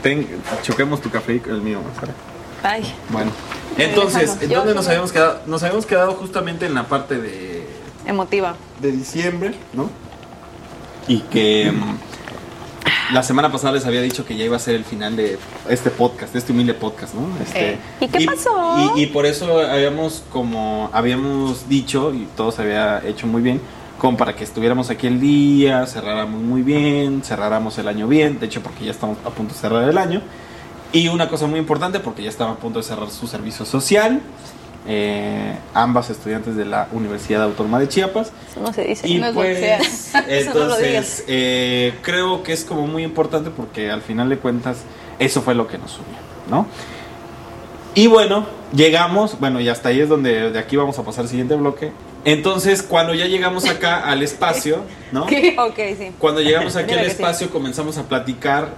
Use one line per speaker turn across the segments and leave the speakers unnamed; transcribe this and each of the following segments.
ten, choquemos tu café y el mío. Bueno, entonces. ¿en dónde nos habíamos quedado? Nos habíamos quedado justamente en la parte de,
Emotiva.
de diciembre, ¿no? Y que mm, la semana pasada les había dicho que ya iba a ser el final de este podcast, de este humilde podcast, ¿no? Este,
Eh, ¿y qué pasó?
Y, y por eso habíamos como habíamos dicho y todo se había hecho muy bien, como para que estuviéramos aquí el día, cerráramos muy bien, cerráramos el año bien, de hecho porque ya estamos a punto de cerrar el año. Y una cosa muy importante, porque ya estaba a punto de cerrar su servicio social, eh, ambas estudiantes de la Universidad Autónoma de Chiapas.
Eso no se dice.
Y
no es
pues,
boxear.
Eso no
entonces, eh, creo que es como muy importante porque al final de cuentas, eso fue lo que nos unió, ¿no? Y bueno, llegamos, bueno, y hasta ahí es donde de aquí vamos a pasar al siguiente bloque. Entonces, cuando ya llegamos acá al espacio, ¿no?
Ok, sí.
Cuando llegamos aquí
Mira
al
sí.
espacio comenzamos a platicar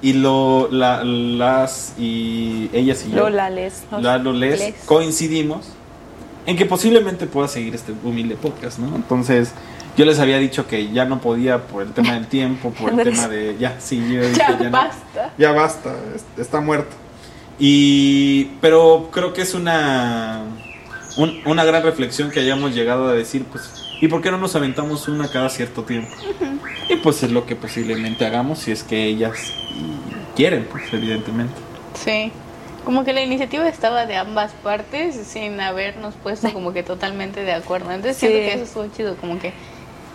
y lo, la- las y ellas y yo,
Lola, les.
la- lo les,
les.
coincidimos en que posiblemente pueda seguir este humilde podcast, ¿no? Entonces yo les había dicho que ya no podía por el tema del tiempo, por el tema de ya, sí, yo dije,
Ya
ya no.
basta.
ya basta, es- está muerto. Y pero creo que es una un- una gran reflexión que hayamos llegado a decir, pues, ¿y por qué no nos aventamos una cada cierto tiempo? Y pues es lo que posiblemente hagamos si es que ellas quieren, pues evidentemente.
Sí. Como que la iniciativa estaba de ambas partes sin habernos puesto como que totalmente de acuerdo. Entonces
Sí.
siento que eso estuvo chido, como que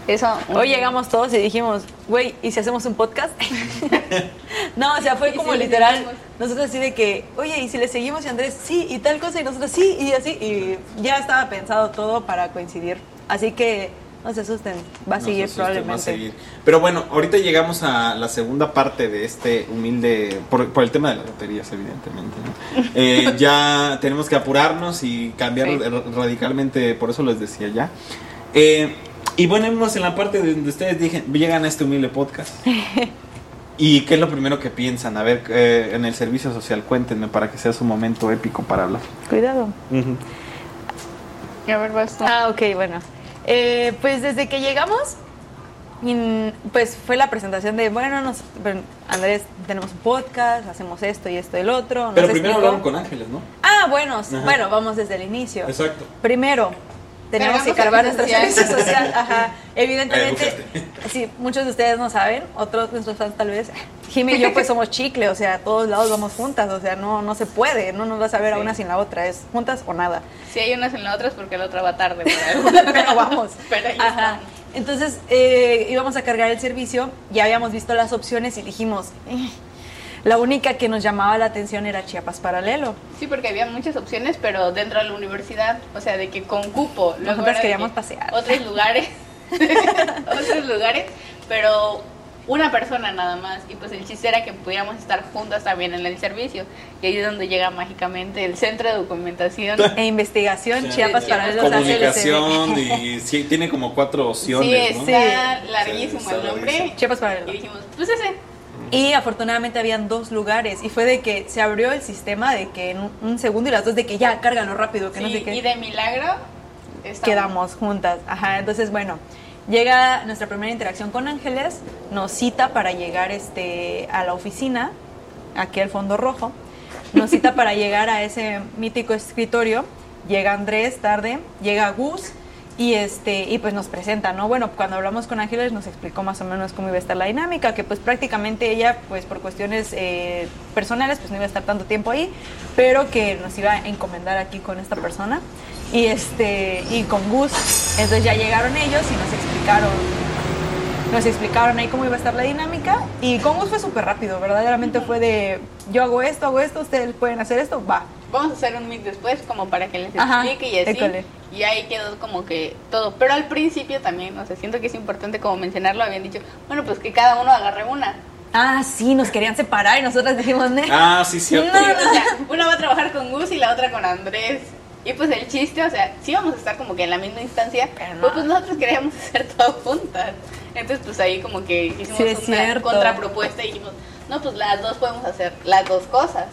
eso...
Hoy llegamos todos y dijimos, güey, ¿y si hacemos un podcast? no, o sea, fue
¿Y
como
si
literal. Nosotros así de que, oye, ¿y si le seguimos? Y Andrés, sí, y tal cosa, y nosotros, sí, y así. Y ya estaba pensado todo para coincidir. Así que no se asusten, va a
No
seguir probablemente.
va a seguir. Pero bueno, ahorita llegamos a la segunda parte de este humilde, por, por el tema de las loterías, evidentemente. ¿no? Eh, ya tenemos que apurarnos y cambiar
Sí.
radicalmente, por eso les decía ya. Eh, y bueno, vamos en la parte donde ustedes dije- llegan a este humilde podcast. ¿Y qué es lo primero que piensan? A ver, eh, en el servicio social, cuéntenme para que sea su momento épico para hablar.
Cuidado.
A ver, vas tú.
Ah, ok, bueno. Eh, pues desde que llegamos, pues fue la presentación de, bueno, nos, Andrés, tenemos un podcast, hacemos esto y esto y el otro.
Pero primero
explicó.
hablaron con Ángeles, ¿no?
Ah, bueno,
Ajá.
bueno, vamos desde el inicio.
Exacto.
Primero, tenemos que cargar nuestra
servicio social.
Ajá. Evidentemente,
Ay,
sí, muchos de ustedes no saben, otros nuestros fans tal vez. Jimmy y yo pues somos chicle, o sea, a todos lados vamos juntas, o sea, no, no se puede, no nos vas a ver a una sin la otra, es juntas o nada.
Si hay unas en la otra es porque la otra va tarde.
pero vamos.
Pero ahí
Ajá. Entonces eh, íbamos a cargar el servicio, ya habíamos visto las opciones y dijimos, "Eh". La única que nos llamaba la atención era Chiapas Paralelo.
Sí, porque había muchas opciones, pero dentro de la universidad, o sea, de que con cupo. de
queríamos
que
pasear.
Otros lugares, otros lugares, pero una persona nada más. Y pues el chiste era que pudiéramos estar juntas también en el servicio. Y ahí es donde llega mágicamente el centro de documentación.
E investigación,
Sí.
Chiapas
Sí,
Paralelo.
Comunicación y sí, tiene como cuatro opciones,
Sí,
¿no?
está larguísimo
Sí, está
el nombre.
larguísimo.
Chiapas
Y
Paralelo.
dijimos, pues ese.
Y afortunadamente habían dos lugares y fue de que se abrió el sistema de que en un- un segundo y las dos de que ya, cárgalo rápido, que no sé qué.
y de milagro estamos.
quedamos juntas. Ajá, entonces bueno, llega nuestra primera interacción con Ángeles, nos cita para llegar este, a la oficina, aquí al fondo rojo, nos cita para llegar a ese mítico escritorio, llega Andrés tarde, llega Gus y este y pues nos presenta, ¿no? Bueno, cuando hablamos con Ángeles nos explicó más o menos cómo iba a estar la dinámica, que pues prácticamente ella pues por cuestiones eh, personales pues no iba a estar tanto tiempo ahí, pero que nos iba a encomendar aquí con esta persona. Y este y con Gus entonces ya llegaron ellos y nos explicaron nos explicaron ahí cómo iba a estar la dinámica. Y con Gus fue súper rápido verdaderamente fue de yo hago esto hago esto ustedes pueden hacer esto va
Vamos a hacer un mix después como para que les
Ajá,
explique y así.
école.
Y ahí quedó como que todo. Pero al principio también, o sea, siento que es importante como mencionarlo. Habían dicho, bueno, pues que cada uno agarre una.
ah sí nos querían separar y nosotras dijimos "Ne".
Ah, sí, cierto.
No,
Sí, o sea, una va a trabajar con Gus y la otra con Andrés. Y pues el chiste, o sea, sí vamos a estar como que en la misma instancia,
Pero no.
pero pues nosotros queríamos hacer todo juntas. Entonces pues ahí como que hicimos
Sí,
una
cierto.
contrapropuesta y dijimos, no, pues las dos podemos hacer las dos cosas.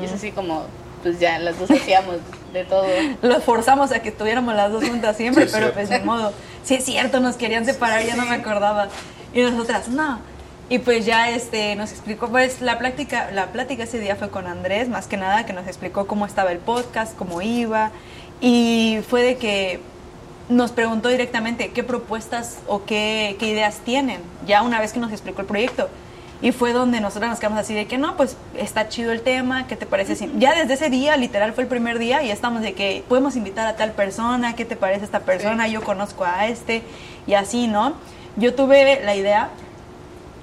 Y es así como, pues ya, las dos hacíamos de todo.
los forzamos a que estuviéramos las dos juntas siempre,
Sí,
pero pues ni modo. Sí es cierto, nos querían separar, ya no me acordaba. Y nosotras, no. Y pues ya este nos explicó, pues la plática, la plática ese día fue con Andrés, más que nada, que nos explicó cómo estaba el podcast, cómo iba. Y fue de que nos preguntó directamente qué propuestas o qué, qué ideas tienen, ya una vez que nos explicó el proyecto. Y fue donde nosotros nos quedamos así de que no, pues está chido el tema, ¿qué te parece? si-?" Ya desde ese día, literal fue el primer día y estamos de que podemos invitar a tal persona, ¿qué te parece esta persona? Yo conozco a este y así, ¿no? Yo tuve la idea,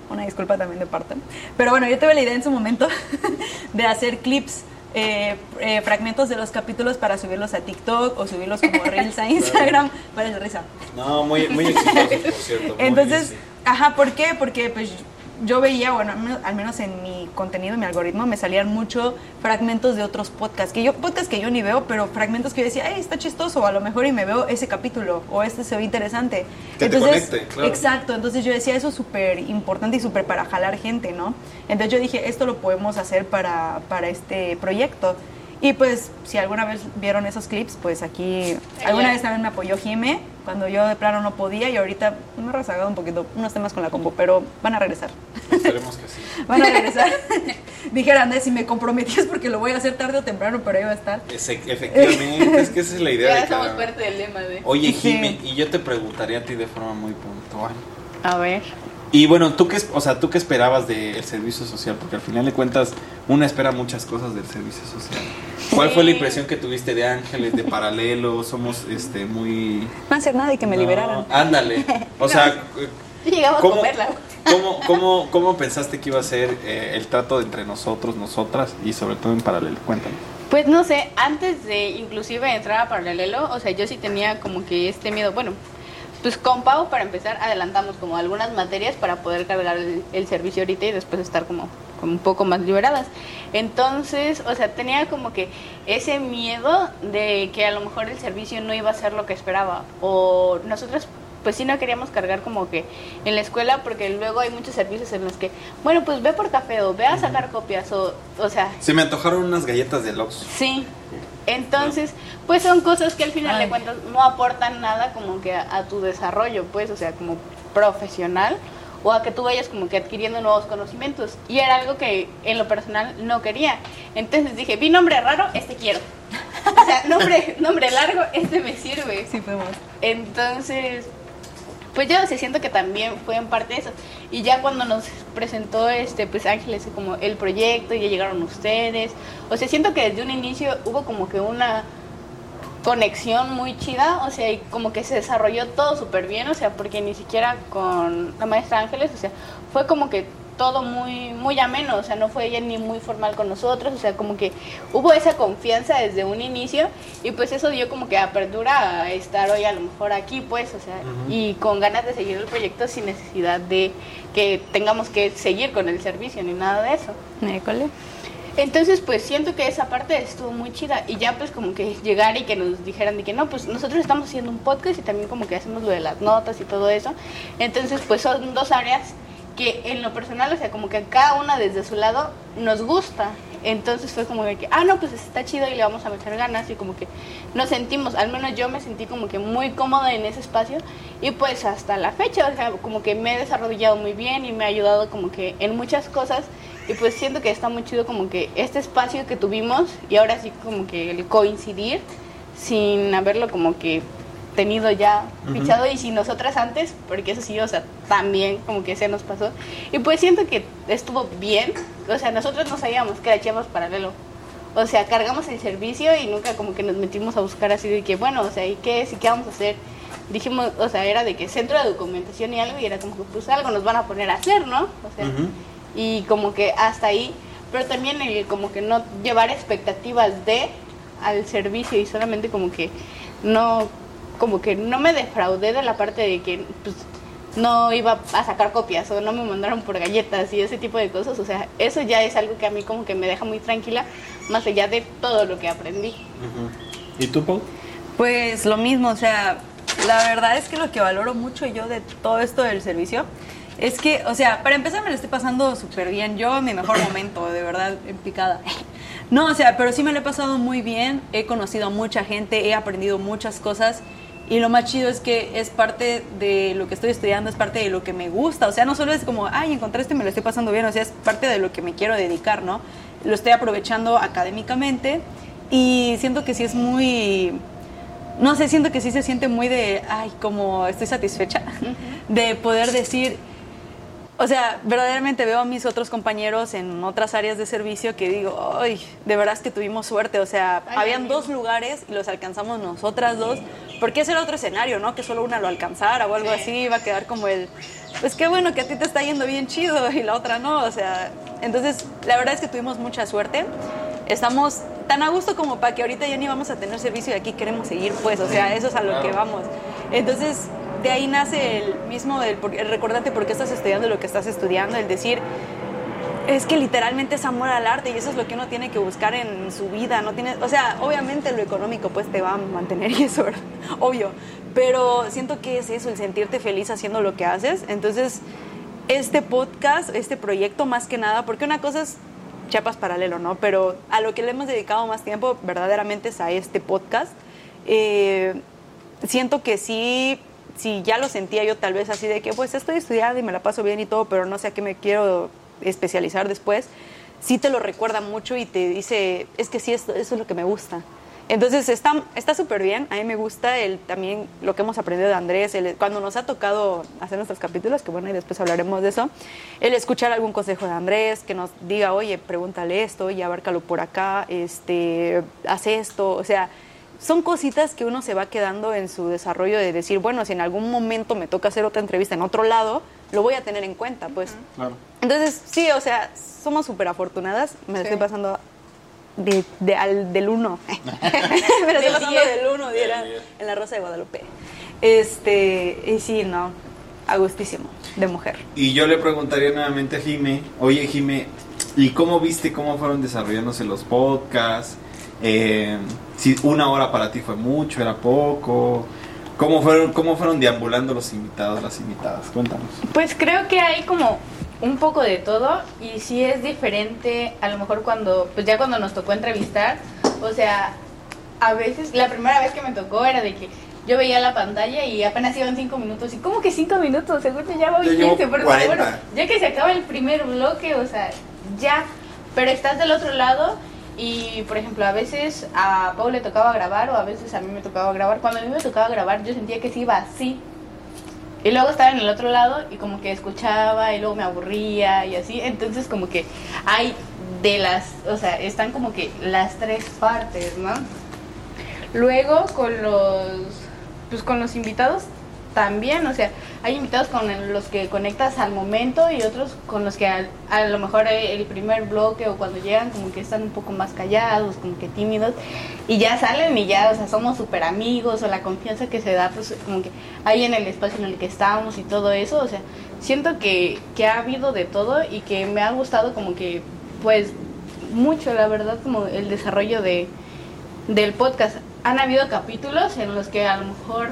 una disculpa también de parte, pero bueno, yo tuve la idea en su momento de hacer clips. eh, eh, fragmentos de los capítulos para subirlos a TikTok o subirlos como Reels a Instagram. Para la risa.
No, muy, muy exitoso, por cierto. muy,
Entonces,
sí.
ajá, ¿por qué? Porque pues yo veía, bueno, al menos- en mi contenido, en mi algoritmo, me salían mucho fragmentos de otros podcasts, que yo, podcasts que yo ni veo, pero fragmentos que yo decía, hey, está chistoso, a lo mejor y me veo ese capítulo, o este se ve interesante.
Que te conecte, claro.
Exacto, entonces yo decía, eso es súper importante y súper para jalar gente, ¿no? Entonces yo dije, esto lo podemos hacer para, para este proyecto. Y pues, si alguna vez vieron esos clips, pues aquí, alguna vez también me apoyó Jime, cuando yo de plano no podía y ahorita me he rezagado un poquito unos temas con la compu, pero van a regresar.
Esperemos que sí.
Van a regresar. Dijera Andrés, si me comprometías porque lo voy a hacer tarde o temprano, pero ahí va a estar.
Ese- efectivamente, es que esa es la idea
Ya
de
somos
cada...
parte del lema de...
Oye,
Sí.
Jime, y yo te preguntaría a ti de forma muy puntual.
A ver.
Y bueno, ¿tú qué, o sea, ¿tú qué esperabas del servicio social? Porque al final de cuentas, uno espera muchas cosas del servicio social. ¿Cuál fue la impresión que tuviste de Ángeles, de Paralelo? Somos este muy...
No va a hacer nada y que me
No,
liberaran.
Ándale. O sea,
Llegamos
¿Cómo?
a comerla.
¿cómo, cómo, ¿cómo pensaste que iba a ser eh, el trato entre nosotros, nosotras y sobre todo en Paralelo? Cuéntame.
Pues no sé, antes de inclusive entrar a Paralelo, o sea, yo sí tenía como que este miedo. Bueno, pues con Pau, para empezar, adelantamos como algunas materias para poder cargar el, el servicio ahorita y después estar como, como un poco más liberadas. Entonces, o sea, tenía como que ese miedo de que a lo mejor el servicio no iba a ser lo que esperaba. O nosotros pues sí no queríamos cargar como que en la escuela porque luego hay muchos servicios en los que, bueno, pues ve por café o ve a sacar copias o, o sea,
Se me antojaron unas galletas de Oxxo.
Sí. Entonces, pues son cosas que al final
Ay.
de cuentas no aportan nada como que a, a tu desarrollo, pues, o sea, como profesional o a que tú vayas como que adquiriendo nuevos conocimientos. Y era algo que en lo personal no quería. Entonces dije, vi nombre raro, este quiero. O sea, nombre, nombre largo, este me sirve.
Sí, fuimos.
Entonces, pues yo se siento que también fue en parte eso. Y ya cuando nos presentó este pues Ángeles como el proyecto ya llegaron ustedes, o sea, siento que desde un inicio hubo como que una conexión muy chida, o sea, y como que se desarrolló todo súper bien, o sea, porque ni siquiera con la maestra Ángeles, o sea, fue como que todo muy muy ameno, o sea, no fue ella ni muy formal con nosotros, o sea, como que hubo esa confianza desde un inicio y pues eso dio como que apertura a estar hoy a lo mejor aquí, pues, o sea, y con ganas de seguir el proyecto sin necesidad de que tengamos que seguir con el servicio ni nada de eso.
École.
Entonces, pues siento que esa parte estuvo muy chida y ya pues como que llegar y que nos dijeran de que no, pues nosotros estamos haciendo un podcast y también como que hacemos lo de las notas y todo eso. Entonces, pues son dos áreas que en lo personal, o sea, como que cada una desde su lado nos gusta. Entonces fue como de que, ah, no, pues está chido y le vamos a meter ganas y como que nos sentimos, al menos yo me sentí como que muy cómoda en ese espacio y pues hasta la fecha, o sea, como que me he desarrollado muy bien y me ha ayudado como que en muchas cosas y pues siento que está muy chido como que este espacio que tuvimos y ahora sí como que el coincidir sin haberlo como que tenido ya fichado y sin nosotras antes, porque eso sí, o sea, también como que se nos pasó. Y pues siento que estuvo bien, o sea, nosotros no sabíamos que era Chiapas Paralelo. O sea, cargamos el servicio y nunca como que nos metimos a buscar así de que, bueno, o sea, ¿y qué es? ¿Y qué vamos a hacer? Dijimos, o sea, era de que centro de documentación y algo, y era como que pues algo nos van a poner a hacer, ¿no? O sea,
Ujú.
y como que hasta ahí, pero también el como que no llevar expectativas de al servicio y solamente como que no como que no me defraudé de la parte de que pues no iba a sacar copias o no me mandaron por galletas y ese tipo de cosas, o sea, eso ya es algo que a mí como que me deja muy tranquila más allá de todo lo que aprendí.
¿Y tú, Pau?
Pues lo mismo, o sea, la verdad es que lo que valoro mucho yo de todo esto del servicio es que, o sea, para empezar me lo estoy pasando súper bien. Yo en mi mejor momento, de verdad, en picada. No, o sea, pero sí me lo he pasado muy bien. He conocido a mucha gente, he aprendido muchas cosas. Y lo más chido es que es parte de lo que estoy estudiando, es parte de lo que me gusta. O sea, no solo es como, ay, encontré esto y me lo estoy pasando bien, o sea, es parte de lo que me quiero dedicar, ¿no? Lo estoy aprovechando académicamente y siento que sí es muy no sé, siento que sí se siente muy de, ay, como estoy satisfecha de poder decir, o sea, verdaderamente veo a mis otros compañeros en otras áreas de servicio que digo, ay, de verdad es que tuvimos suerte, o sea, habían dos lugares y los alcanzamos nosotras dos, porque ese era otro escenario, ¿no? Que solo una lo alcanzara o algo así, iba a quedar como el, pues qué bueno que a ti te está yendo bien chido y la otra no, o sea, entonces la verdad es que tuvimos mucha suerte, estamos tan a gusto como para que ahorita ya ni vamos a tener servicio y aquí queremos seguir, pues, o sea, eso es a lo que vamos. Entonces, de ahí nace el mismo, el, el recordarte por qué estás estudiando lo que estás estudiando, el decir, es que literalmente es amor al arte y eso es lo que uno tiene que buscar en su vida, no tiene, o sea, obviamente lo económico pues te va a mantener y eso, obvio, pero siento que es eso, el sentirte feliz haciendo lo que haces, entonces este podcast, este proyecto más que nada, porque una cosa es Chiapas paralelo, ¿no? Pero a lo que le hemos dedicado más tiempo verdaderamente es a este podcast. Eh, siento que sí, sí, ya lo sentía yo tal vez así de que pues estoy estudiando y me la paso bien y todo, pero no sé a qué me quiero especializar después, sí te lo recuerda mucho y te dice, es que sí, eso es lo que me gusta. Entonces está súper bien, a mí me gusta el, también lo que hemos aprendido de Andrés, cuando nos ha tocado hacer nuestros capítulos, que bueno, y después hablaremos de eso, el escuchar algún consejo de Andrés, que nos diga, oye, pregúntale esto y abárcalo por acá, este, hace esto, o sea, son cositas que uno se va quedando en su desarrollo de decir, bueno, si en algún momento me toca hacer otra entrevista en otro lado, lo voy a tener en cuenta, pues. Claro. Entonces, sí, o sea, somos súper afortunadas, me estoy pasando de, al, del 1. Pero estoy pasando del 1, en la Rosa de Guadalupe. Este, y sí, no, a gustísimo, de mujer.
Y yo le preguntaría nuevamente a Jime, oye Jime, ¿y cómo viste cómo fueron desarrollándose los podcasts? Eh, si una hora para ti fue mucho, era poco. ¿Cómo fueron, ¿Cómo fueron deambulando los invitados, las invitadas? Cuéntanos.
Pues creo que hay como un poco de todo y sí es diferente a lo mejor cuando, pues ya cuando nos tocó entrevistar, o sea, a veces, la primera vez que me tocó era de que yo veía la pantalla y apenas iban cinco minutos. ¿Y cómo que cinco minutos? Seguro ya voy 15, pero bueno, ya que se acaba el primer bloque, o sea, ya. Pero estás del otro lado y, por ejemplo, a veces a Paul le tocaba grabar o a veces a mí me tocaba grabar. Cuando a mí me tocaba grabar, yo sentía que se iba así. Y luego estaba en el otro lado y como que escuchaba y luego me aburría y así. Entonces como que hay de las, o sea, están como que las tres partes, ¿no? Luego con los, pues con los invitados también, o sea, hay invitados con los que conectas al momento y otros con los que a, lo mejor el primer bloque o cuando llegan como que están un poco más callados, como que tímidos y ya salen y ya, o sea, somos súper amigos o la confianza que se da pues como que hay en el espacio en el que estamos y todo eso, o sea, siento que, que ha habido de todo y que me ha gustado como que pues mucho, la verdad, como el desarrollo de, del podcast. Han habido capítulos en los que a lo mejor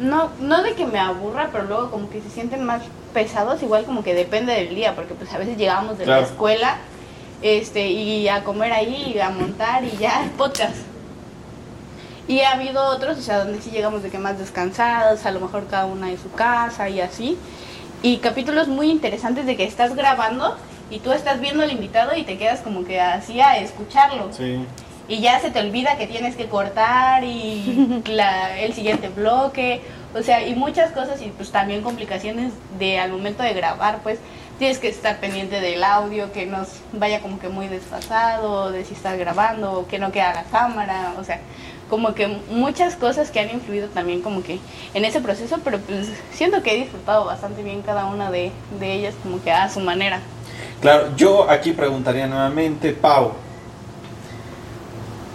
no, no de que me aburra, pero luego como que se sienten más pesados, igual como que depende del día, porque pues a veces llegamos de la escuela este y a comer ahí, y a montar y ya podcast. Y ha habido otros, o sea, donde sí llegamos de que más descansados, a lo mejor cada una en su casa y así. Y capítulos muy interesantes de que estás grabando y tú estás viendo al invitado y te quedas como que así a escucharlo. Sí y ya se te olvida que tienes que cortar y el siguiente bloque, o sea, y muchas cosas y pues también complicaciones de al momento de grabar, pues tienes que estar pendiente del audio, que no vaya como que muy desfasado, de si estás grabando, que no queda la cámara, o sea, como que muchas cosas que han influido también como que en ese proceso, pero pues siento que he disfrutado bastante bien cada una de, de ellas como que a su manera.
Claro, yo aquí preguntaría nuevamente, Pau,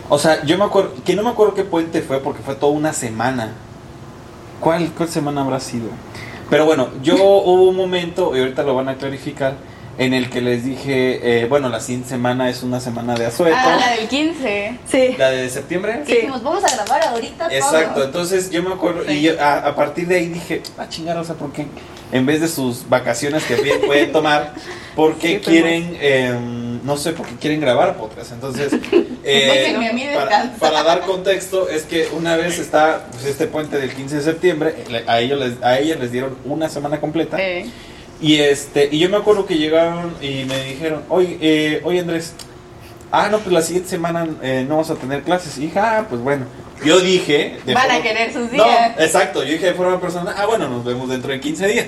o sea, yo me acuerdo, que no me acuerdo qué puente fue porque fue toda una semana. ¿Cuál, cuál semana habrá sido? Pero bueno, yo hubo un momento, y ahorita lo van a clarificar, en el que les dije, eh, bueno, la siguiente semana es una semana de asueto.
Ah, la del 15.
Sí.
¿La de septiembre?
Sí. Dijimos, vamos a grabar ahorita
Exacto, entonces yo me acuerdo, y a, partir de ahí dije, a ah, chingar, o sea, ¿por qué? En vez de sus vacaciones que bien pueden tomar, porque
Sí,
quieren, eh, no sé, porque quieren grabar podcast. Entonces, eh,
mí
para, dar contexto, es que una vez está pues, este puente del 15 de septiembre, a ellos les, a ellas les dieron una semana completa.
Eh,
Y este, y yo me acuerdo que llegaron y me dijeron, oye, eh, oye Andrés, ah, no, pues la siguiente semana eh, no vamos a tener clases. Y dije, ah, pues bueno. Yo dije... de
Van a querer sus
No,
días.
exacto, yo dije de forma personal, ah, bueno, nos vemos dentro de 15 días.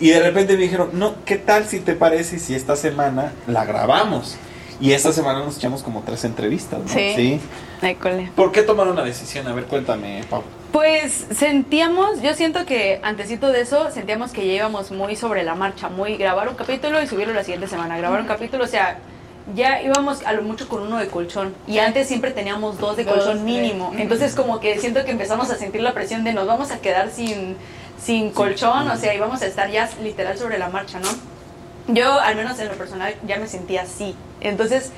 Y de repente me dijeron, no, ¿qué tal si te parece si esta semana la grabamos? Y esta semana nos echamos como tres entrevistas, ¿no?
Sí. Ay, cole.
¿Por qué tomaron la decisión? A ver, cuéntame, Pau.
Pues sentíamos, yo siento que antesito de eso, sentíamos que ya íbamos muy sobre la marcha, muy grabar un capítulo y subirlo la siguiente semana, grabar un capítulo, o sea, ya íbamos a lo mucho con uno de colchón y antes siempre teníamos dos de
Dos,
colchón
tres.
mínimo, entonces como que siento que empezamos a sentir la presión de nos vamos a quedar sin, sin colchón, o sea, íbamos a estar ya literal sobre la marcha, ¿no? Yo, al menos en lo personal, ya me sentía así. Entonces,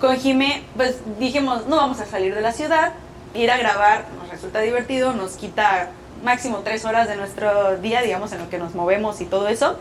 con Jime, pues dijimos, no vamos a salir de la ciudad, ir a grabar nos resulta divertido, nos quita máximo tres horas de nuestro día, digamos, en lo que nos movemos y todo eso.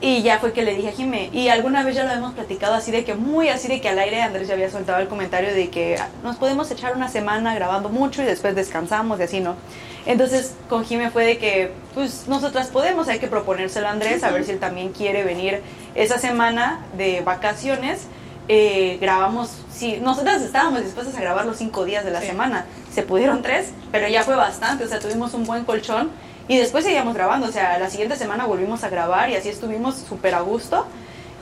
Y ya fue que le dije a Jime, y alguna vez ya lo hemos platicado así de que, muy así de que al aire Andrés ya había soltado el comentario de que nos podemos echar una semana grabando mucho y después descansamos y así, ¿no? Entonces con Jime fue de que, pues nosotras podemos, hay que proponérselo a Andrés, a ver si él también quiere venir esa semana de vacaciones. Eh, grabamos, sí, nosotras estábamos dispuestas a grabar los cinco días de la
Sí.
semana, se pudieron tres, pero ya fue bastante, o sea, tuvimos un buen colchón y después seguíamos grabando, o sea, la siguiente semana volvimos a grabar y así estuvimos súper a gusto.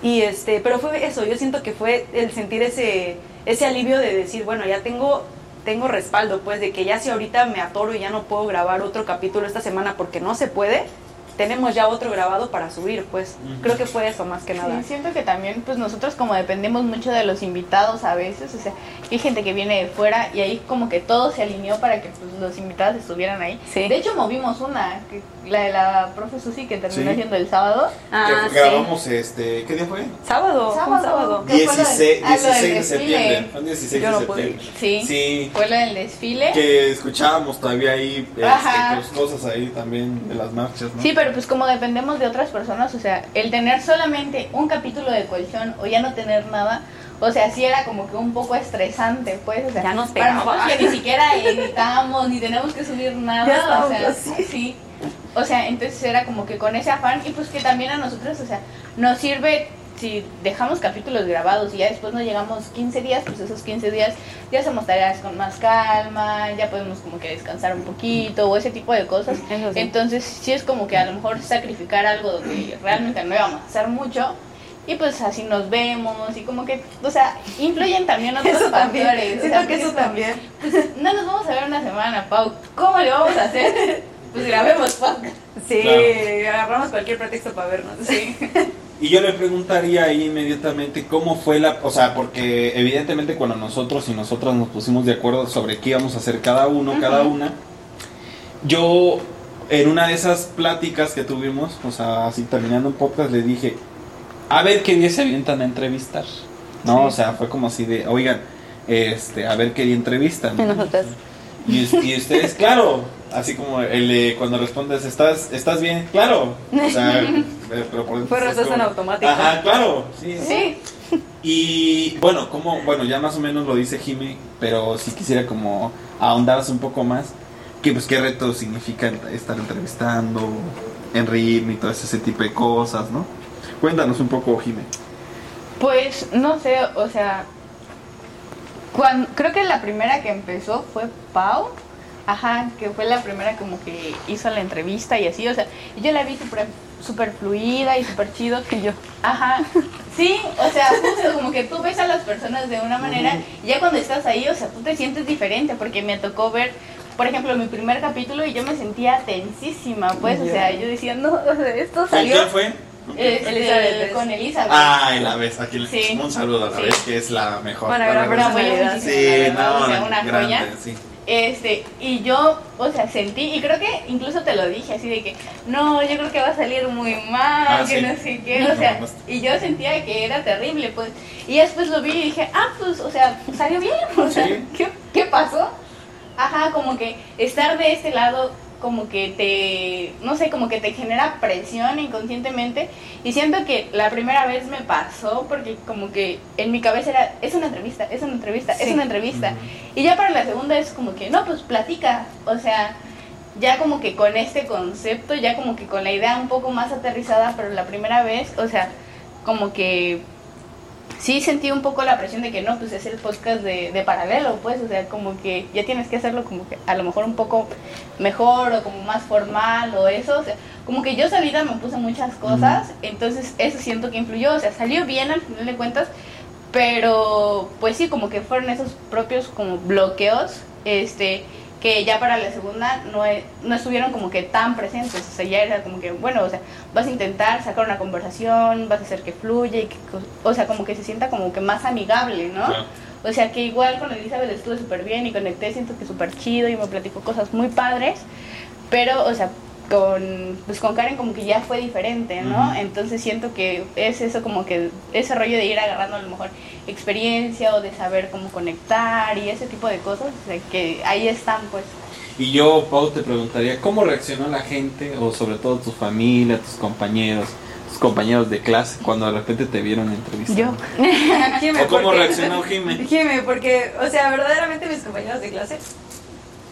Y este, pero fue eso, yo siento que fue el sentir ese, ese alivio de decir, bueno, ya tengo, tengo respaldo, pues, de que ya si ahorita me atoro y ya no puedo grabar otro capítulo esta semana porque no se puede, tenemos ya otro grabado para subir, pues. Creo que fue eso más que nada.
Sí, siento que también, pues nosotros como dependemos mucho de los invitados a veces, o sea, hay gente que viene de fuera y ahí como que todo se alineó para que pues, los invitados estuvieran ahí.
Sí.
De hecho, movimos una, que- la de la profe Susi que terminó
Sí.
siendo el sábado.
Ah,
Que
sí.
grabamos este, ¿qué día fue?
Sábado, sábado.
¿Qué fue lo del-
16,
ah,
16 de septiembre. Fue 16
Yo
de
no pude
septiembre.
Sí,
Sí.
fue lo del desfile.
Que escuchábamos todavía ahí este, pues, cosas ahí también de las marchas, ¿no?
Sí, pero pues como dependemos de otras personas, o sea, el tener solamente un capítulo de colchón o ya no tener nada, o sea, sí era como que un poco estresante, pues, o sea,
Ya nos
para nosotros que ni siquiera editamos, ni tenemos que subir
Ya
nada, o sea,
así.
sí. O sea, entonces era como que con ese afán y pues que también a nosotros, o sea, nos sirve si dejamos capítulos grabados y ya después no llegamos 15 días, pues esos 15 días ya hacemos tareas con más calma, ya podemos como que descansar un poquito o ese tipo de cosas.
Sí.
Entonces sí es como que a lo mejor sacrificar algo donde realmente no íbamos a hacer mucho y pues así nos vemos y como que, o sea, influyen también otros
Eso también.
factores. o
Siento
sea,
que eso también.
pues, no nos vamos a ver una semana, Pau. ¿Cómo le vamos a hacer? Pues grabemos podcast.
Sí,
Claro.
agarramos cualquier pretexto para vernos.
Sí.
Y yo le preguntaría ahí inmediatamente cómo fue la, o sea, porque evidentemente cuando nosotros y nosotras nos pusimos de acuerdo sobre qué íbamos a hacer cada uno, cada una, yo en una de esas pláticas que tuvimos, o sea, así terminando un podcast, le dije, a ver qué día se avientan a entrevistar, ¿no?
Sí.
O sea, fue como así de, oigan, este, a ver qué día entrevistan.
Y
ustedes, claro, así como el de cuando respondes, ¿estás, ¿estás bien? Claro. O sea, eh, pero por
Fue
es
respuesta en automático.
Ajá, claro. Sí.
Sí.
Y bueno, como, bueno, ya más o menos lo dice Jimmy, pero si quisiera como ahondarse un poco más, que pues qué reto significa estar entrevistando en ritmo y todo ese tipo de cosas, ¿no? Cuéntanos un poco, Jimmy.
Pues no sé, o sea, cuando, creo que la primera que empezó fue Pau. Ajá, que fue la primera como que hizo la entrevista y así, o sea, y yo la vi súper super fluida y súper chido.
Y yo.
Ajá, sí, o sea, justo como que tú ves a las personas de una manera y ya cuando estás ahí, o sea, tú te sientes diferente porque me tocó ver, por ejemplo, mi primer capítulo y yo me sentía tensísima, pues, o sea, yo decía, no, o sea, esto salió
¿Quién fue?
este,
Elizabeth.
con Elizabeth.
Ay, la vez, aquí le-
Sí.
un saludo a la
Sí.
vez, que es la mejor.
Bueno,
la Sí,
la verdad,
no,
o sea, una
grande,
joya.
sí.
Este, y yo, o sea, sentí, y creo que incluso te lo dije así de que, no, yo creo que va a salir muy mal,
Ah,
que
sí.
no sé qué, o sea, y yo sentía que era terrible, pues, y después lo vi y dije, ah, pues, o sea, salió bien, o sea,
Sí.
¿qué, qué pasó? Ajá, como que estar de este lado como que te, no sé, como que te genera presión inconscientemente. Y siento que la primera vez me pasó porque como que en mi cabeza era, es una entrevista, es una entrevista, es una entrevista. Y ya para la segunda es como que, no, pues platica. O sea, ya como que con este concepto, ya como que con la idea un poco más aterrizada, pero la primera vez, o sea, como que sí sentí un poco la presión de que no, pues es el podcast de, de, paralelo, pues, o sea, como que ya tienes que hacerlo como que a lo mejor un poco mejor o como más formal o eso, o sea, como que yo salida me puse muchas cosas, entonces eso siento que influyó, o sea, salió bien al final de cuentas, pero pues sí, como que fueron esos propios como bloqueos, este, que ya para la segunda no, no estuvieron como que tan presentes, o sea, ya era como que, bueno, o sea, vas a intentar sacar una conversación, vas a hacer que fluya, y que, o sea, como que se sienta como que más amigable, ¿no? O sea, que igual con Elizabeth estuve súper bien y conecté, siento que súper chido y me platicó cosas muy padres, pero, o sea, con, pues con Karen como que ya fue diferente, ¿no? Entonces siento que es eso como que ese rollo de ir agarrando a lo mejor experiencia o de saber cómo conectar y ese tipo de cosas, que ahí están pues.
Y yo, Pau, te preguntaría, ¿cómo reaccionó la gente o sobre todo tu familia, tus compañeros? tus compañeros de clase cuando de repente te vieron en entrevista.
Yo.
¿O cómo reaccionó Jimé?
Jimé, porque, o sea, verdaderamente mis compañeros de clase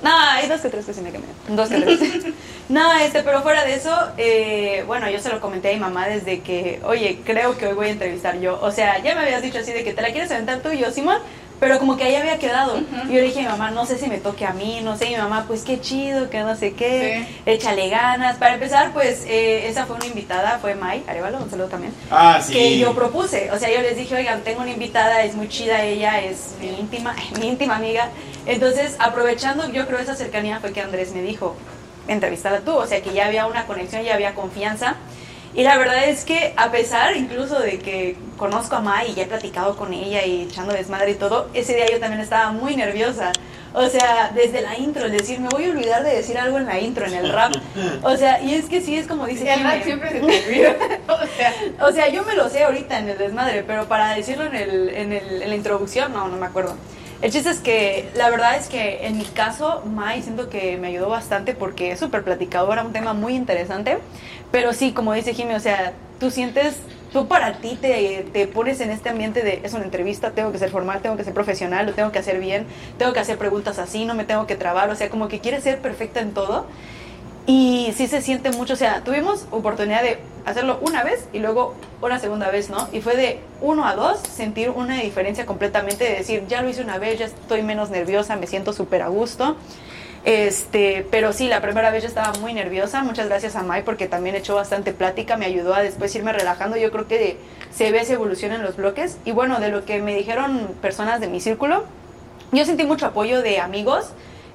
no, hay dos que tres que sí me cambian. Dos que tres. no, este, pero fuera de eso, eh, bueno, yo se lo comenté a mi mamá desde que, oye, creo que hoy voy a entrevistar yo. O sea, ya me habías dicho así de que te la quieres aventar tú y yo, Simón. Pero como que ahí había quedado. Y yo le dije a mi mamá, no sé si me toque a mí, no sé. Y mi mamá, pues qué chido, que no sé qué, échale ganas. Para empezar, pues eh, esa fue una invitada, fue Mai Arevalo, un saludo también.
Ah, sí.
Que yo propuse. O sea, yo les dije, oigan, tengo una invitada, es muy chida, ella es mi íntima, mi íntima amiga. Entonces, aprovechando, yo creo esa cercanía fue que Andrés me dijo, entrevistada tú. O sea, que ya había una conexión, ya había confianza. Y la verdad es que a pesar incluso de que conozco a Mai y ya he platicado con ella y echando desmadre y todo, ese día yo también estaba muy nerviosa. O sea, desde la intro, el decir, me voy a olvidar de decir algo en la intro, en el rap. O sea, y es que sí, es como dice...
El rap siempre se te olvida.
o, sea, o sea, yo me lo sé ahorita en el desmadre, pero para decirlo en, el, en, el, en la introducción, no, no me acuerdo. El chiste es que la verdad es que en mi caso, Mai siento que me ayudó bastante porque es súper platicadora, un tema muy interesante. Pero sí, como dice Jimmy, o sea, tú sientes, tú para ti te, te, pones en este ambiente de es una entrevista, tengo que ser formal, tengo que ser profesional, lo tengo que hacer bien, tengo que hacer preguntas así, no me tengo que trabar, o sea, como que quieres ser perfecta en todo. Y sí se siente mucho, o sea, tuvimos oportunidad de hacerlo una vez y luego una segunda vez, ¿no? Y fue de uno a dos sentir una diferencia completamente, de decir, ya lo hice una vez, ya estoy menos nerviosa, me siento súper a gusto. Este, pero sí, la primera vez yo estaba muy nerviosa. Muchas gracias a Mai porque también echó bastante plática, me ayudó a después irme relajando. Yo creo que se ve esa evolución en los bloques. Y bueno, de lo que me dijeron personas de mi círculo, yo sentí mucho apoyo de amigos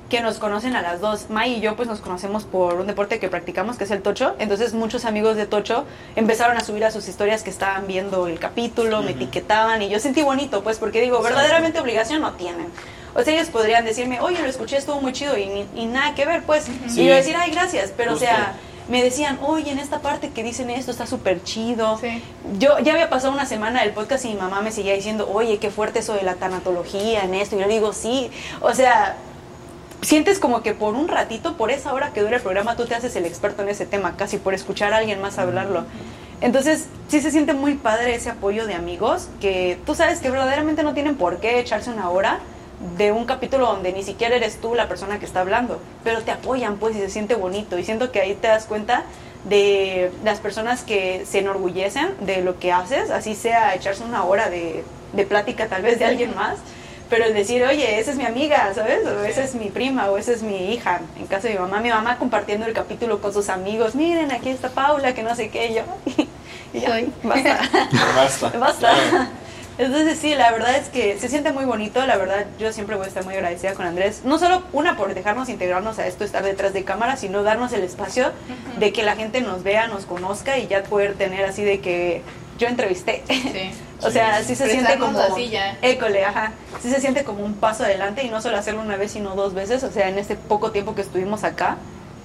que nos conocen a las dos. Mai y yo pues nos conocemos por un deporte que practicamos, que es el tocho. Entonces muchos amigos de tocho empezaron a subir a sus historias que estaban viendo el capítulo, me etiquetaban y yo sentí bonito pues porque digo, verdaderamente obligación no tienen. O sea, ellos podrían decirme, oye, lo escuché, estuvo muy chido y, y nada que ver, pues. Y yo decir, ay, gracias. Pero, o sea, me decían, oye, en esta parte que dicen esto está súper chido.
Sí.
Yo ya había pasado una semana del podcast y mi mamá me seguía diciendo, oye, qué fuerte eso de la tanatología en esto. Y yo le digo, sí. O sea, sientes como que por un ratito, por esa hora que dura el programa, tú te haces el experto en ese tema, casi por escuchar a alguien más hablarlo. Entonces, sí se siente muy padre ese apoyo de amigos que tú sabes que verdaderamente no tienen por qué echarse una hora de un capítulo donde ni siquiera eres tú la persona que está hablando, pero te apoyan pues y se siente bonito. Y siento que ahí te das cuenta de las personas que se enorgullecen de lo que haces, así sea echarse una hora de, de plática tal vez de alguien más, pero el decir, oye, esa es mi amiga, ¿sabes? O esa es mi prima, o esa es mi hija, en caso de mi mamá, mi mamá compartiendo el capítulo con sus amigos, miren, aquí está Paula, que no sé qué, y yo, y ya, basta,
Basta.
basta. Entonces sí, la verdad es que se siente muy bonito, la verdad yo siempre voy a estar muy agradecida con Andrés, no solo una por dejarnos integrarnos a esto, estar detrás de cámara, sino darnos el espacio de que la gente nos vea, nos conozca y ya poder tener así de que yo entrevisté.
Sí.
o sea, sí se siente como...
así ya.
École, ajá. Sí se siente como un paso adelante y no solo hacerlo una vez, sino dos veces, o sea, en este poco tiempo que estuvimos acá.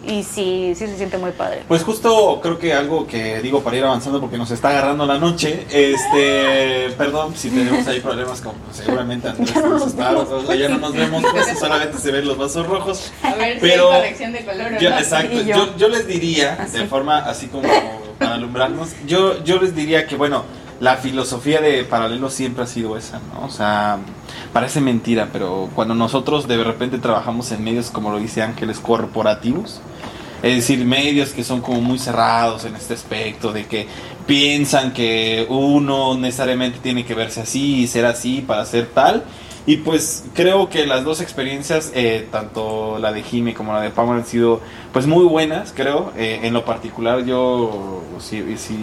Y sí, sí se siente muy padre.
Pues justo creo que algo que digo para ir avanzando porque nos está agarrando la noche, este, perdón si tenemos ahí problemas como seguramente Andrés nos está, o sea, ya no nos vemos, pues, solamente se ven los vasos rojos.
A ver
Pero
si hay corrección de color o
Yo,
no.
exacto,
yo.
yo, yo les diría,
Así.
de forma así como para alumbrarnos, yo, yo les diría que, bueno, la filosofía de paralelo siempre ha sido esa, ¿no? O sea, parece mentira, pero cuando nosotros de repente trabajamos en medios, como lo dice Ángeles, corporativos, es decir, medios que son como muy cerrados en este aspecto, de que piensan que uno necesariamente tiene que verse así y ser así para ser tal. Y pues creo que las dos experiencias, eh, tanto la de Jimmy como la de Pamela, han sido pues muy buenas, creo. Eh, en lo particular yo, si, si,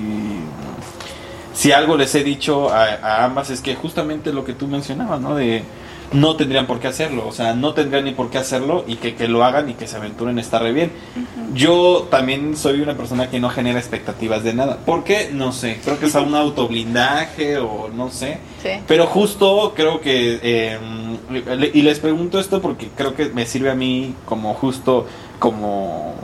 si algo les he dicho a, a ambas es que justamente lo que tú mencionabas, ¿no? De no tendrían por qué hacerlo, o sea, no tendrían ni por qué hacerlo y que, que lo hagan y que se aventuren está re bien. Yo también soy una persona que no genera expectativas de nada. ¿Por qué? No sé, creo que es a un autoblindaje o no sé.
Sí.
Pero justo creo que, eh, le- y les pregunto esto porque creo que me sirve a mí como justo, como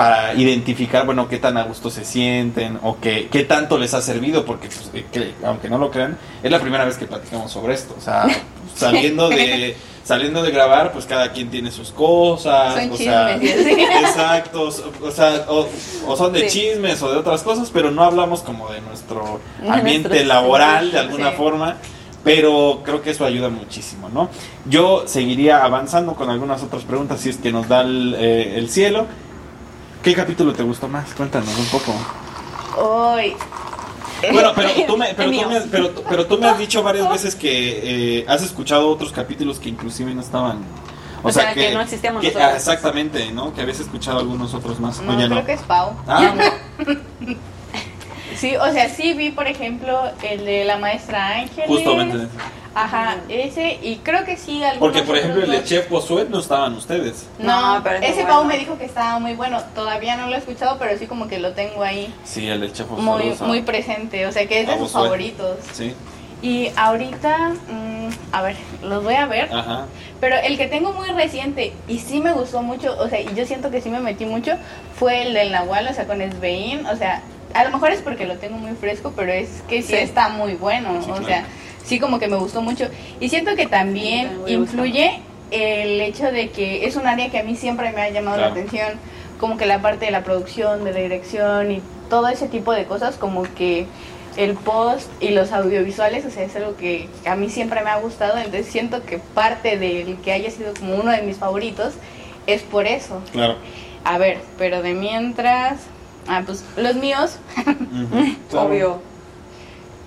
para identificar, bueno, qué tan a gusto se sienten o qué, qué tanto les ha servido, porque pues, eh, que, aunque no lo crean, es la primera vez que platicamos sobre esto. O sea, saliendo de... Saliendo de grabar, pues cada quien tiene sus cosas.
Son
o sea,
chismes.
Exacto, o sea, o, o son de
Sí.
chismes o de otras cosas, pero no hablamos como de nuestro ambiente laboral de alguna
Sí.
forma, pero creo que eso ayuda muchísimo, ¿no? Yo seguiría avanzando con algunas otras preguntas si es que nos da el, eh, el cielo. ¿Qué capítulo te gustó más? Cuéntanos un poco.
Hoy.
Bueno, pero tú me, pero tú me, pero, pero tú me has dicho varias veces que eh, has escuchado otros capítulos que inclusive no estaban...
O sea, que no existíamos
que-
nosotros.
exactamente, ¿no? Que habías escuchado algunos otros más.
No,
o
creo
no.
que es Pau.
Ah,
Sí, o sea, sí vi, por ejemplo, el de la maestra Ángeles.
justamente.
Ajá, ese, y creo que sí, algunos
Porque, por ejemplo, el de Chef Josué no estaban ustedes.
No,
No, pero es
ese Pau
bueno.
me dijo que estaba muy bueno. Todavía no lo he escuchado, pero sí como que lo tengo ahí
Sí, el de Chef Josué.
muy, muy presente. O sea, que es de sus favoritos.
Sí,
Y ahorita, mm, a ver, los voy a ver.
ajá.
Pero el que tengo muy reciente y sí me gustó mucho, o sea, y yo siento que sí me metí mucho, fue el del Nahual, o sea, con Esbeín. O sea, a lo mejor es porque lo tengo muy fresco, pero es que sí,
Sí.
está muy bueno.
Sí,
o
claro.
sea, sí como que me gustó mucho. Y siento que también influye el hecho de que es un área que a mí siempre me ha llamado
Claro.
la atención, como que la parte de la producción, de la dirección y todo ese tipo de cosas, como que el post y los audiovisuales, o sea, es algo que a mí siempre me ha gustado, entonces siento que parte del que haya sido como uno de mis favoritos es por eso.
Claro.
A ver, pero de mientras, ah, pues los míos.
Obvio.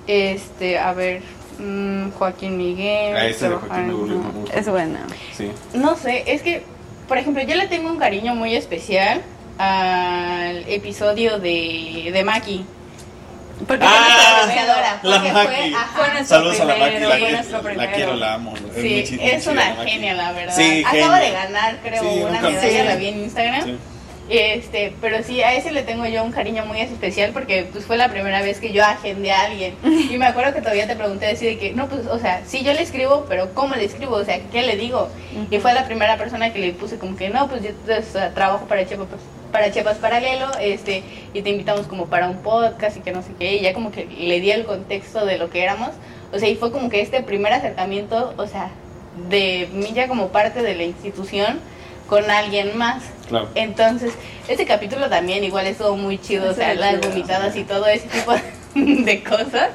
este, a ver, mm, Joaquín Miguel.
Ah, ese de Joaquín
Trabajando.
me.
Es buena.
Sí.
No sé, es que, por ejemplo, yo le tengo un cariño muy especial al episodio de, de Maki. Porque
Ah,
fue nuestra
la Maki.
fue, ajá,
Fue nuestro
Saludos a la Maki,
primero,
la, que- la
primero.
quiero, la amo.
Sí, es una
la
genia, la verdad.
Sí,
Acaba de ganar, creo,
Sí,
una
un
medalla, la vi en Instagram.
Sí.
Este, pero sí, a ese le tengo yo un cariño muy especial porque pues fue la primera vez que yo agendé a alguien. Y me acuerdo que todavía te pregunté así de que, no, pues, o sea, sí yo le escribo, pero ¿cómo le escribo? O sea, ¿qué le digo? Y fue la primera persona que le puse como que, no, pues yo o sea, trabajo para Chiapas, para Chiapas Paralelo, este, y te invitamos como para un podcast y que no sé qué, y ya como que le di el contexto de lo que éramos. O sea, y fue como que este primer acercamiento, o sea, de mí ya como parte de la institución con alguien más.
Claro.
Entonces, este capítulo también igual estuvo muy chido, o sea, las vomitadas y todo ese tipo de cosas.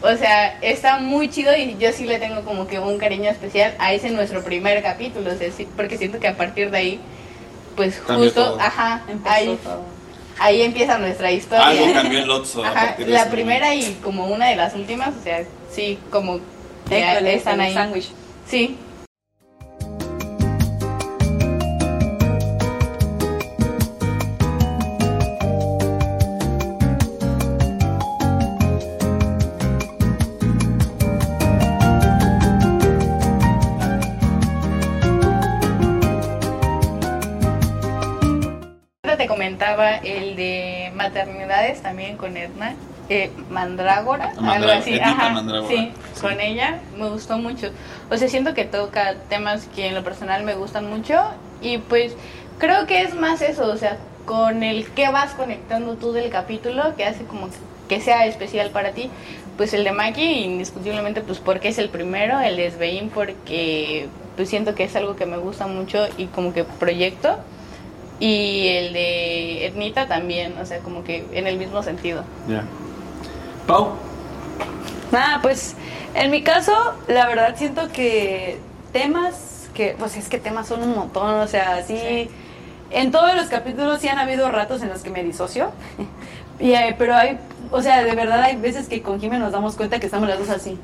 O sea, está muy chido y yo sí le tengo como que un cariño especial a ese nuestro primer capítulo, o sea, sí, porque siento que a partir de ahí, pues
Cambió
justo,
todo.
ajá, ahí,
todo.
ahí empieza nuestra historia.
Algo cambió en Lotso. a
Ajá,
de
la
ese
primera
momento.
y como una de las últimas, o sea, sí, como que están
el
ahí.
sándwich.
Sí, comentaba el de maternidades también con Edna, eh, Mandrágora, algo así, ajá,
Mandrágora,
sí,
sí.
con ella me gustó mucho. O sea, siento que toca temas que en lo personal me gustan mucho y pues Creo que es más eso, o sea, con el que vas conectando tú del capítulo, que hace como que sea especial para ti, pues el de Maki, indiscutiblemente, pues porque es el primero, el de Svein, porque pues siento que es algo que me gusta mucho y como que proyecto. Y el de Etnita también, o sea, como que en el mismo sentido.
Ya. Pau.
Nada, pues en mi caso, la verdad siento que temas, que pues es que temas son un montón, o sea, sí,
Sí.
en todos los capítulos sí han habido ratos en los que me disocio, y, eh, pero hay, o sea, de verdad hay veces que con Jimmy nos damos cuenta que estamos las dos así,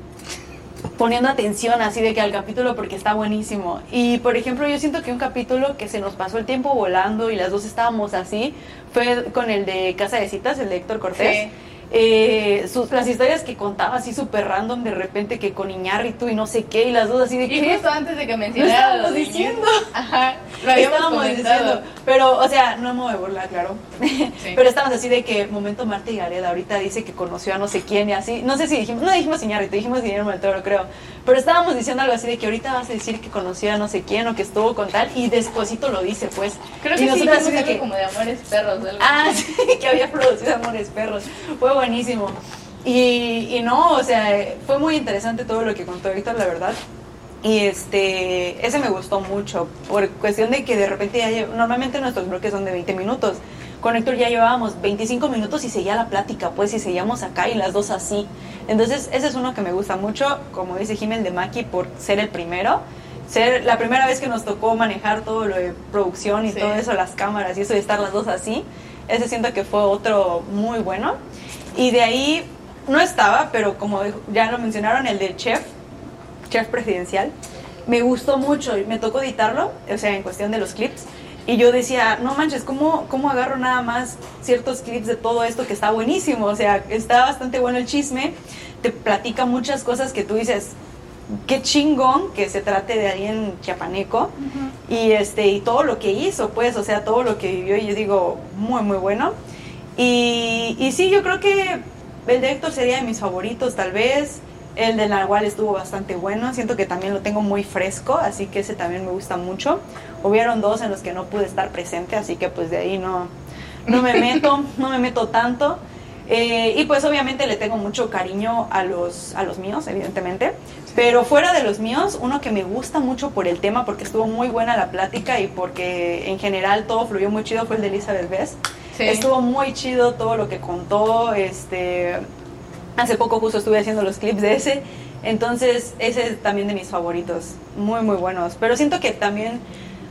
poniendo atención así de que al capítulo porque está buenísimo. Y por ejemplo, yo siento que un capítulo que se nos pasó el tiempo volando y las dos estábamos así fue con el de Casa de Citas, el de Héctor Cortés.
Sí.
Eh, sus, las historias que contaba así súper random de repente que con Iñárritu y no sé qué y las dos así de que
justo antes de que mencionara lo
diciendo
Ajá, lo habíamos
estábamos
comentado.
diciendo pero o sea no me voy a burlar claro pero estábamos así de que momento Marta y Gareda ahorita dice que conoció a no sé quién y así no sé si dijimos no dijimos Iñárritu dijimos Guillermo del Toro creo pero estábamos diciendo algo así de que ahorita vas a decir que conoció a no sé quién o que estuvo con tal y despuésito lo dice pues
Creo
y
que sí,
nosotras de
algo como de amores perros. algo
Ah,
así.
sí, que había producido Amores Perros. Fue buenísimo. Y, y no, o sea, fue muy interesante todo lo que contó Víctor, la verdad. Y este, ese me gustó mucho, por cuestión de que de repente ya lle- normalmente nuestros bloques son de 20 minutos. Con Héctor ya llevábamos 25 minutos y seguía la plática, pues, y seguíamos acá y las dos así. Entonces, ese es uno que me gusta mucho, como dice Jiménez de Maki, por ser el primero. Ser la primera vez que nos tocó manejar todo lo de producción y
Sí.
todo eso, las cámaras y eso de estar las dos así. Ese siento que fue otro muy bueno. Y de ahí no estaba, pero como ya lo mencionaron, el de chef, chef presidencial, me gustó mucho y me tocó editarlo, o sea, en cuestión de los clips. Y yo decía, no manches, ¿cómo, ¿cómo agarro nada más ciertos clips de todo esto que está buenísimo? O sea, está bastante bueno el chisme, te platica muchas cosas que tú dices, qué chingón que se trate de alguien chiapaneco y este y todo lo que hizo pues o sea todo lo que vivió y yo digo muy muy bueno y, y sí yo creo que el de Héctor sería de mis favoritos tal vez el de Nahual estuvo bastante bueno siento que también lo tengo muy fresco así que ese también me gusta mucho hubieron dos en los que no pude estar presente así que pues de ahí no no me meto no me meto tanto Eh, y pues obviamente le tengo mucho cariño a los, a los míos, evidentemente. Pero fuera de los míos, uno que me gusta mucho por el tema, porque estuvo muy buena la plática y porque en general todo fluyó muy chido, fue el de Elizabeth Best.
Sí.
Estuvo muy chido todo lo que contó. Este, hace poco justo estuve haciendo los clips de ese. Entonces, ese es también de mis favoritos. Muy, muy buenos. Pero siento que también,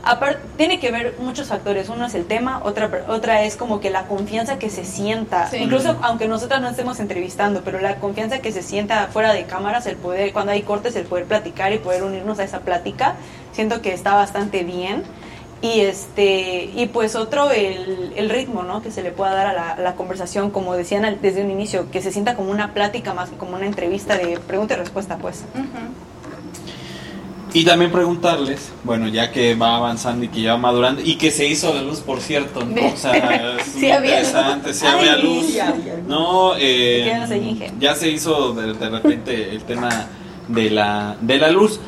aparte, tiene que ver muchos factores. Uno es el tema, otra, otra es como que la confianza que se sienta.
Sí.
Incluso aunque nosotras no estemos entrevistando, pero la confianza que se sienta fuera de cámaras, el poder, cuando hay cortes, el poder platicar y poder unirnos a esa plática, siento que está bastante bien. Y este y pues otro el, el ritmo ¿no? que se le pueda dar a la, a la conversación, como decían al- desde un inicio, que se sienta como una plática más que como una entrevista de pregunta y respuesta, pues.
Y también preguntarles, bueno, ya que va avanzando y que ya va madurando, y que se hizo la luz, por cierto, ¿no? O sea, es
Sí había luz.
sí había luz.
ya.
No, eh,
ya se
hizo de, de repente el tema de la, de la luz.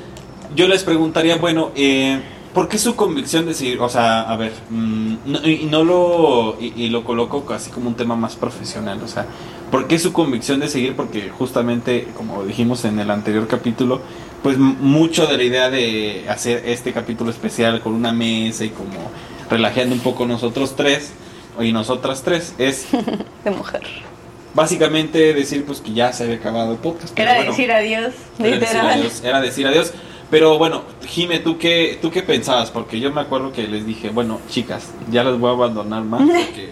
Yo les preguntaría, bueno, eh, ¿por qué su convicción de seguir? O sea, a ver, mm, no, y, no lo, y, y lo coloco casi como un tema más profesional, o sea, ¿por qué su convicción de seguir? Porque justamente, como dijimos en el anterior capítulo, pues mucho de la idea de hacer este capítulo especial con una mesa y como relajando un poco nosotros tres y nosotras tres es
De mujer.
básicamente decir pues que ya se había acabado el podcast.
Era
bueno,
decir adiós.
era decir
Literal.
adiós, era decir adiós. Pero bueno, Jime, ¿tú qué, ¿tú qué pensabas? Porque yo me acuerdo que les dije, bueno, chicas, ya les voy a abandonar más porque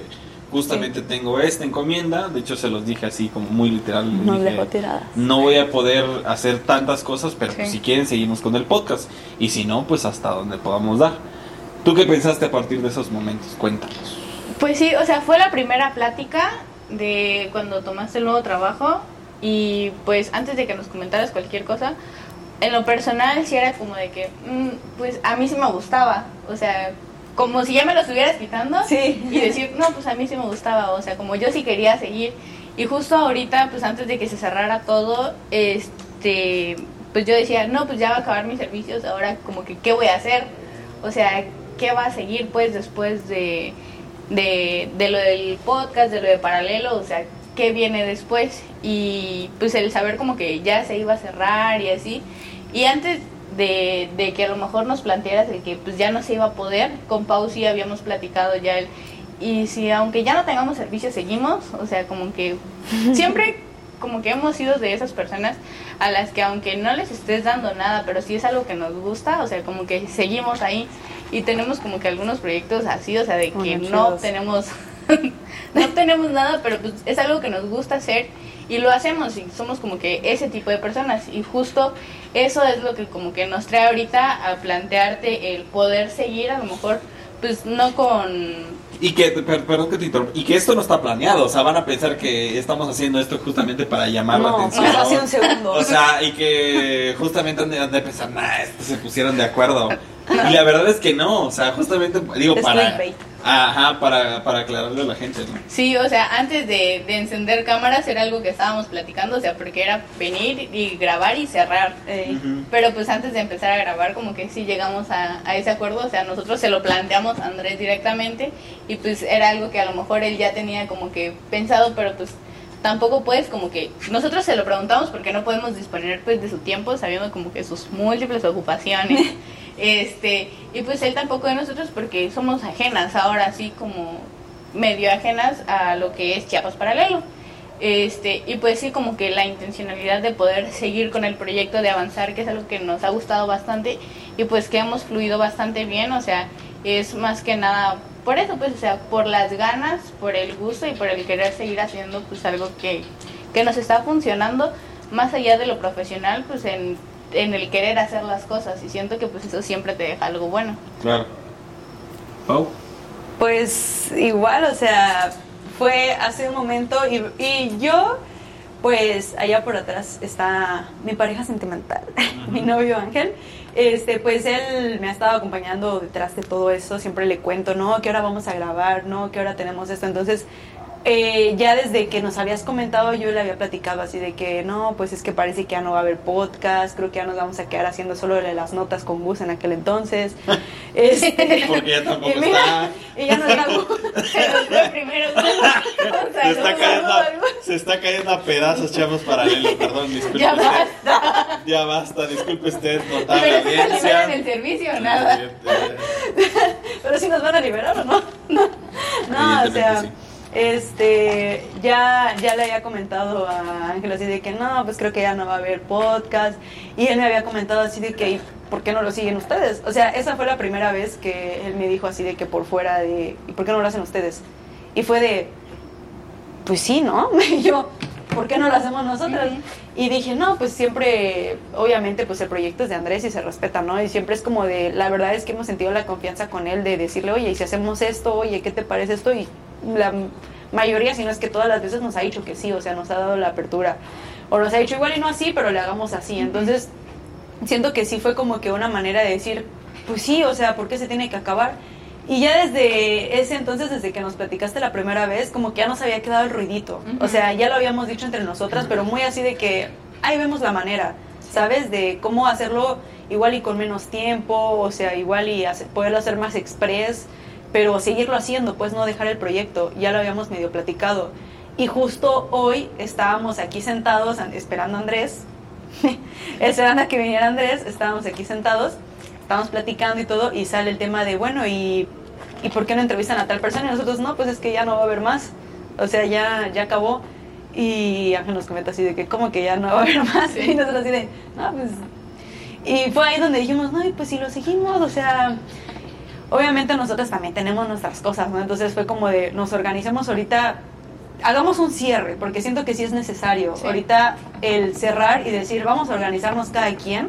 justamente tengo esta encomienda. De hecho, se los dije así como muy literal. les
Nos
dije,
dejó tiradas.
no voy a poder hacer tantas cosas, pero pues, si quieren seguimos con el podcast. Y si no, pues hasta donde podamos dar. ¿Tú qué pensaste a partir de esos momentos? Cuéntanos.
Pues sí, o sea, fue la primera plática de cuando tomaste el nuevo trabajo y pues antes de que nos comentaras cualquier cosa, en lo personal sí era como de que, mm, pues a mí sí me gustaba, o sea, como si ya me lo estuvieras quitando
Sí.
y decir, no, pues a mí sí me gustaba, o sea, como yo sí quería seguir. Y justo ahorita, pues antes de que se cerrara todo, este, pues yo decía, no, pues ya va a acabar mis servicios, ahora como que, ¿qué voy a hacer? O sea, qué va a seguir pues después de, de, de lo del podcast, de lo de paralelo, o sea, qué viene después. Y pues el saber como que ya se iba a cerrar y así. Y antes de, de que a lo mejor nos plantearas el que pues ya no se iba a poder, con Pau sí habíamos platicado ya el... Y si aunque ya no tengamos servicio, seguimos, o sea, como que siempre como que hemos sido de esas personas a las que aunque no les estés dando nada, pero sí es algo que nos gusta, o sea, como que seguimos ahí y tenemos como que algunos proyectos así, o sea, de que
Bueno,
no
chidos.
tenemos no tenemos nada, pero pues es algo que nos gusta hacer y lo hacemos y somos como que ese tipo de personas y justo eso es lo que como que nos trae ahorita a plantearte el poder seguir a lo mejor pues no con
Y que, per- perdón que te interrumpa, y que esto no está planeado, o sea, van a pensar que estamos haciendo esto justamente para llamar la
No,
atención.
pasó hace un segundo.
O sea, y que justamente han de, han de pensar, nah, estos se pusieron de acuerdo. Y la verdad es que no, o sea, justamente, digo,
Es
para,
clickbait.
Ajá, para, para aclararle a la gente, ¿no?
Sí, o sea, antes de, de encender cámaras era algo que estábamos platicando, o sea, porque era venir y grabar y cerrar. Pero pues antes de empezar a grabar como que sí llegamos a, a ese acuerdo, o sea, nosotros se lo planteamos a Andrés directamente y pues era algo que a lo mejor él ya tenía como que pensado, pero pues tampoco puedes como que nosotros se lo preguntamos porque no podemos disponer pues de su tiempo sabiendo como que sus múltiples ocupaciones. este, y pues él tampoco de nosotros porque somos ajenas ahora así como medio ajenas a lo que es Chiapas Paralelo. Este, y pues sí, como que la intencionalidad de poder seguir con el proyecto, de avanzar, que es algo que nos ha gustado bastante y pues que hemos fluido bastante bien, o sea, es más que nada por eso, pues, o sea, por las ganas, por el gusto y por el querer seguir haciendo pues algo que, que nos está funcionando, más allá de lo profesional, pues en, en el querer hacer las cosas y siento que pues eso siempre te deja algo bueno.
Claro. Pau.
Pues igual, o sea, fue hace un momento y, y yo, pues allá por atrás está mi pareja sentimental, mi novio Ángel. Este, pues él me ha estado acompañando detrás de todo eso, siempre le cuento, no, que hora vamos a grabar, no, que hora tenemos esto. Entonces, eh, ya desde que nos habías comentado, yo le había platicado así de que no, pues es que parece que ya no va a haber podcast, creo que ya nos vamos a quedar haciendo solo las notas con Gus en aquel entonces. Este,
Porque ya tampoco
y mira,
está.
y ya no está Gus.
Primero,
Se está, cayendo, a- se está cayendo a pedazos, chavos paralelo, perdón, disculpe
Ya basta.
Ya basta, disculpe usted, notable
Pero
audiencia.
en el servicio o nada.
Pero si nos van a liberar o no. No, o sea,
sí.
Este, ya, ya le había comentado a Ángel así de que no, pues creo que ya no va a haber podcast. Y él me había comentado así de que, "¿Y ¿por qué no lo siguen ustedes? O sea, esa fue la primera vez que él me dijo así de que por fuera de, ¿y por qué no lo hacen ustedes? Y fue de, pues sí, ¿no? Y yo, ¿por qué no lo hacemos nosotros?
Ujú.
Y dije, no, pues siempre, obviamente, pues el proyecto es de Andrés y se respeta, ¿no? Y siempre es como de, la verdad es que hemos sentido la confianza con él de decirle, oye, y si hacemos esto, oye, ¿qué te parece esto? Y la mayoría, si no es que todas las veces nos ha dicho que sí, o sea, nos ha dado la apertura. O nos ha dicho igual y no así, pero le hagamos así. Entonces, siento que sí fue como que una manera de decir, pues sí, o sea, ¿por qué se tiene que acabar? Y ya desde ese entonces, desde que nos platicaste la primera vez, como que ya nos había quedado el ruidito. O sea, ya lo habíamos dicho entre nosotras, pero muy así de que ahí vemos la manera, ¿sabes? De cómo hacerlo igual y con menos tiempo, o sea, igual y hacer- poderlo hacer más express, pero seguirlo haciendo, pues no dejar el proyecto. Ya lo habíamos medio platicado. Y justo hoy estábamos aquí sentados an- esperando a Andrés, esperando a que viniera Andrés, estábamos aquí sentados, estábamos platicando y todo, y sale el tema de, bueno, ¿y, ¿y por qué no entrevistan a tal persona? Y nosotros, no, pues es que ya no va a haber más, o sea, ya, ya acabó. Y Ángel nos comenta así de que, ¿cómo que ya no va a haber más?
Sí.
Y nosotros así de, no, pues... Y fue ahí donde dijimos, no, pues si lo seguimos, o sea, obviamente nosotros también tenemos nuestras cosas, ¿no? Entonces fue como de, nos organicemos ahorita, hagamos un cierre, porque siento que sí es necesario.
Sí.
Ahorita el cerrar y decir, vamos a organizarnos cada quien,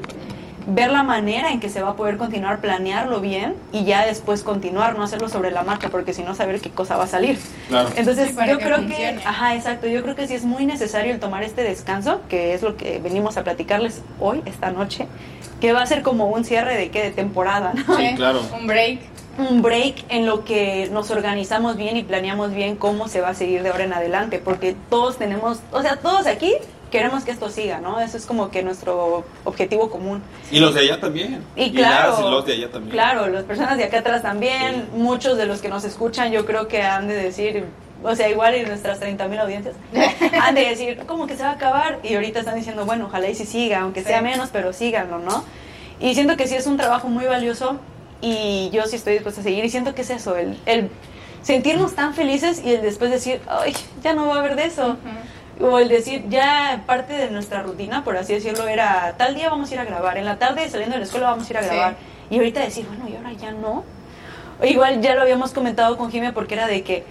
ver la manera en que se va a poder continuar, planearlo bien y ya después continuar, no hacerlo sobre la marcha, porque si no, saber qué cosa va a salir.
Claro.
Entonces
Sí,
yo
que
creo
funcione.
que, ajá, exacto, yo creo que sí es muy necesario el tomar este descanso, que es lo que venimos a platicarles hoy, esta noche, que va a ser como un cierre de qué, de temporada, ¿no?
Sí,
claro.
Un break.
un break en lo que nos organizamos bien y planeamos bien cómo se va a seguir de ahora en adelante, porque todos tenemos, o sea, todos aquí queremos que esto siga, ¿no? Eso es como que nuestro objetivo común.
Y los de allá también.
Y claro,
las y los de allá también.
Claro, las personas de acá atrás también, muchos de los que nos escuchan yo creo que han de decir, o sea, igual en nuestras 30 mil audiencias, han de decir, ¿cómo que se va a acabar? Y ahorita están diciendo, bueno, ojalá y si siga, aunque sea menos, pero síganlo, ¿no? Y siento que sí es un trabajo muy valioso y yo sí estoy dispuesta a seguir y siento que es eso, el, el sentirnos tan felices y el después decir, ay, ya no va a haber de eso. O el decir, ya parte de nuestra rutina, por así decirlo, era tal día vamos a ir a grabar, en la tarde saliendo de la escuela vamos a ir a grabar. Y ahorita decir, bueno, y ahora ya no. O igual ya lo habíamos comentado con Jimmy porque era de que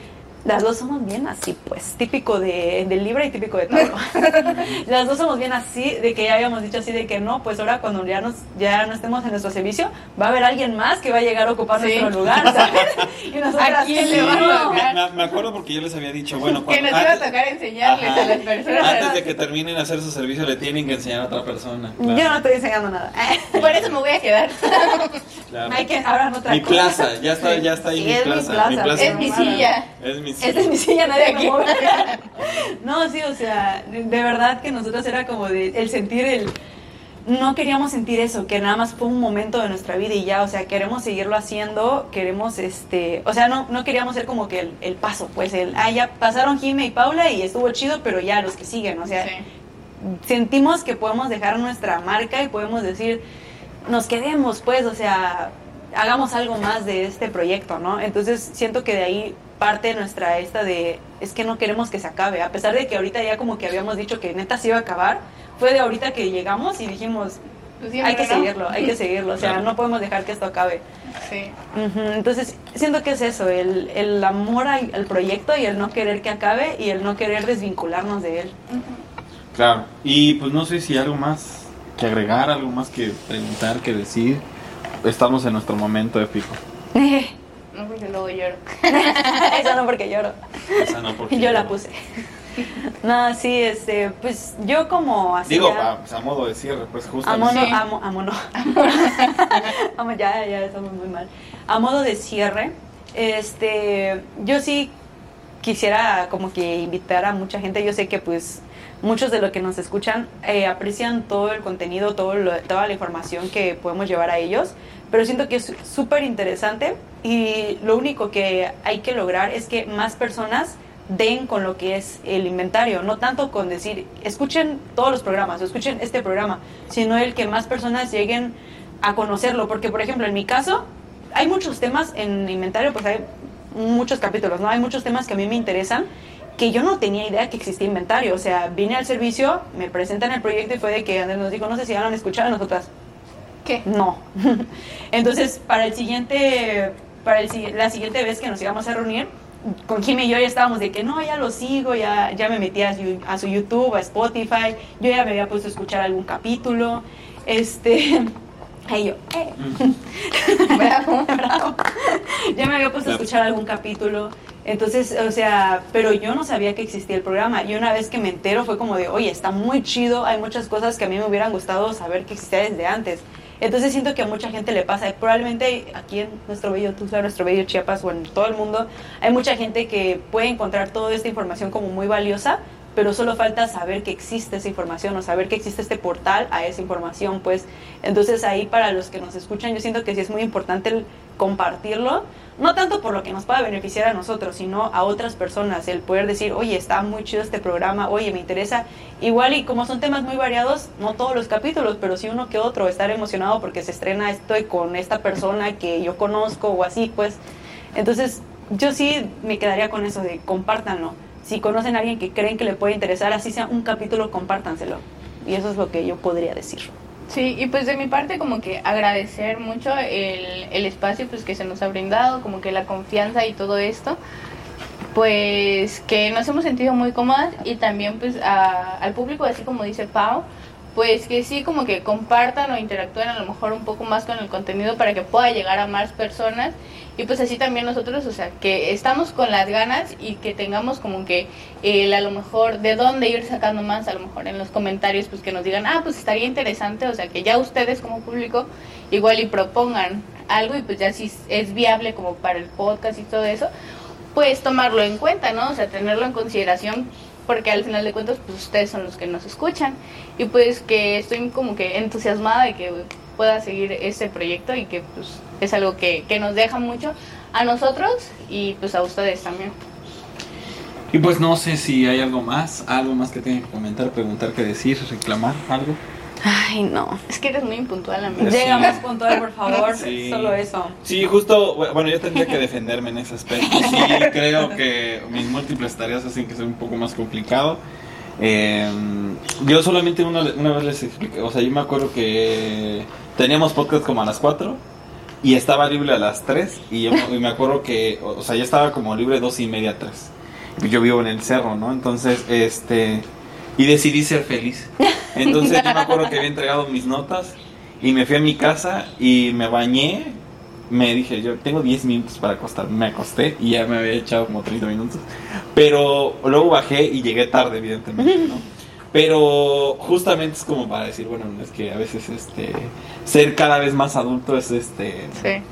las dos somos bien así, pues, típico de, de Libra y típico de Tauro. Las dos somos bien así, de que ya habíamos dicho así de que no, pues ahora cuando ya, nos, ya no estemos en nuestro servicio, va a haber alguien más que va a llegar a ocupar nuestro lugar, ¿sabes? Y nosotras,
¿A quién le va a tocar?
Me, me acuerdo porque yo les había dicho, bueno,
Que
cuando,
nos iba a
antes,
tocar enseñarles
Ajá.
a las personas.
antes de que terminen de hacer su servicio le tienen que enseñar a otra persona.
Yo no estoy enseñando nada.
Por eso me voy a quedar.
claro.
Hay que ahora otra
Mi
cosa.
plaza, ya está, ya está ahí
Sí,
mi,
es mi
plaza.
plaza.
Es mi silla.
Es mi
Esta es mi silla, nadie
Aquí.
mueve. No, sí, o sea, de de verdad que nosotros era como de el sentir el no queríamos sentir eso, que nada más fue un momento de nuestra vida y ya, o sea, queremos seguirlo haciendo, queremos, este, o sea, no, no queríamos ser como que el, el paso, pues, el, ah, ya pasaron Jime y Paula y estuvo chido, pero ya los que siguen, o sea,
Sí.
sentimos que podemos dejar nuestra marca y podemos decir, nos quedemos, pues, o sea, hagamos algo más de este proyecto, ¿no? Entonces siento que de ahí parte nuestra esta de, es que no queremos que se acabe, a pesar de que ahorita ya como que habíamos dicho que neta se iba a acabar, fue de ahorita que llegamos y dijimos,
Pues
hay que seguirlo, hay que seguirlo, o sea,
Claro.
no podemos dejar que esto acabe.
Sí.
Entonces, siento que es eso, el, el amor al, al proyecto y el no querer que acabe y el no querer desvincularnos de él.
Claro. Y pues no sé si algo más que agregar, algo más que preguntar, que decir. Estamos en nuestro momento épico.
No, porque luego lloro.
Eso no porque lloro.
Esa no porque
Yo la puse. No, sí, este, pues yo como así.
Digo,
ya-
a, a modo de cierre, pues justo.
a modo,
Sí.
amo, amo, no. Amo, ya, ya estamos muy mal. A modo de cierre, este, yo sí quisiera como que invitar a mucha gente. Yo sé que pues muchos de los que nos escuchan eh, aprecian todo el contenido, todo lo- toda la información que podemos llevar a ellos, pero siento que es súper interesante y lo único que hay que lograr es que más personas den con lo que es el inventario, no tanto con decir, escuchen todos los programas, o escuchen este programa, sino el que más personas lleguen a conocerlo, porque por ejemplo en mi caso hay muchos temas en inventario, pues hay muchos capítulos, ¿no? Hay muchos temas que a mí me interesan que yo no tenía idea que existía inventario, o sea, vine al servicio, me presentan el proyecto y fue de que Andrés nos dijo, no sé si ya lo han escuchado, nosotras,
¿Qué?
no. Entonces, para el siguiente, para el, la siguiente vez que nos íbamos a reunir, con Jimmy y yo ya estábamos de que no, ya lo sigo, ya, ya me metí a su, a su YouTube, a Spotify, yo ya me había puesto a escuchar algún capítulo, este, ahí yo, eh,
Bravo.
bravo. ya me había puesto a escuchar algún capítulo. Entonces, o sea, pero yo no sabía que existía el programa. Y una vez que me entero fue como de, oye, está muy chido, hay muchas cosas que a mí me hubieran gustado saber que existía desde antes. Entonces siento que a mucha gente le pasa, probablemente aquí en nuestro bello Tuxtla, nuestro bello Chiapas o en todo el mundo, hay mucha gente que puede encontrar toda esta información como muy valiosa, pero solo falta saber que existe esa información o saber que existe este portal a esa información, pues. Entonces ahí para los que nos escuchan, yo siento que sí es muy importante el compartirlo, no tanto por lo que nos pueda beneficiar a nosotros, sino a otras personas, el poder decir, oye, está muy chido este programa, oye, me interesa. Igual y como son temas muy variados, no todos los capítulos, pero sí uno que otro, estar emocionado porque se estrena esto y con esta persona que yo conozco o así, pues. Entonces, yo sí me quedaría con eso de compártanlo. Si conocen a alguien que creen que le puede interesar, así sea un capítulo, compártanselo. Y eso es lo que yo podría decir.
Sí, y pues de mi parte como que agradecer mucho el, el espacio pues que se nos ha brindado, como que la confianza y todo esto, pues que nos hemos sentido muy cómodas y también pues a- al público, así como dice Pau, pues que sí como que compartan o interactúen a lo mejor un poco más con el contenido para que pueda llegar a más personas y pues así también nosotros, o sea, que estamos con las ganas y que tengamos como que el a lo mejor de dónde ir sacando más, a lo mejor en los comentarios pues que nos digan, ah, pues estaría interesante, o sea, que ya ustedes como público igual y propongan algo y pues ya si es viable como para el podcast y todo eso, pues tomarlo en cuenta, ¿no? O sea, tenerlo en consideración porque al final de cuentas pues ustedes son los que nos escuchan y pues que estoy como que entusiasmada de que pueda seguir este proyecto y que pues es algo que, que nos deja mucho a nosotros y pues a ustedes también.
Y pues no sé si hay algo más, algo más que tengan que comentar, preguntar, que decir, reclamar, algo.
Ay, no. Es que eres muy impuntual, amigo.
Sí.
Llega más puntual, por favor.
Sí.
Solo eso.
Sí, justo, bueno, yo tendría que defenderme en ese aspecto. Sí, creo que mis múltiples tareas hacen que sea un poco más complicado. Eh, yo solamente una, una vez les expliqué, o sea, yo me acuerdo que teníamos podcast como a las 4 y estaba libre a las 3 y yo me- y me acuerdo que, o sea, ya estaba como libre dos y media, 3. Yo vivo en el cerro, ¿no? Entonces, este, y decidí ser feliz. Entonces yo me acuerdo que había entregado mis notas y me fui a mi casa y me bañé. Me dije, yo tengo 10 minutos para acostarme. Me acosté y ya me había echado como 30 minutos. Pero luego bajé y llegué tarde, evidentemente, ¿no? Pero justamente es como para decir, bueno, es que a veces este ser cada vez más adulto es este
Sí.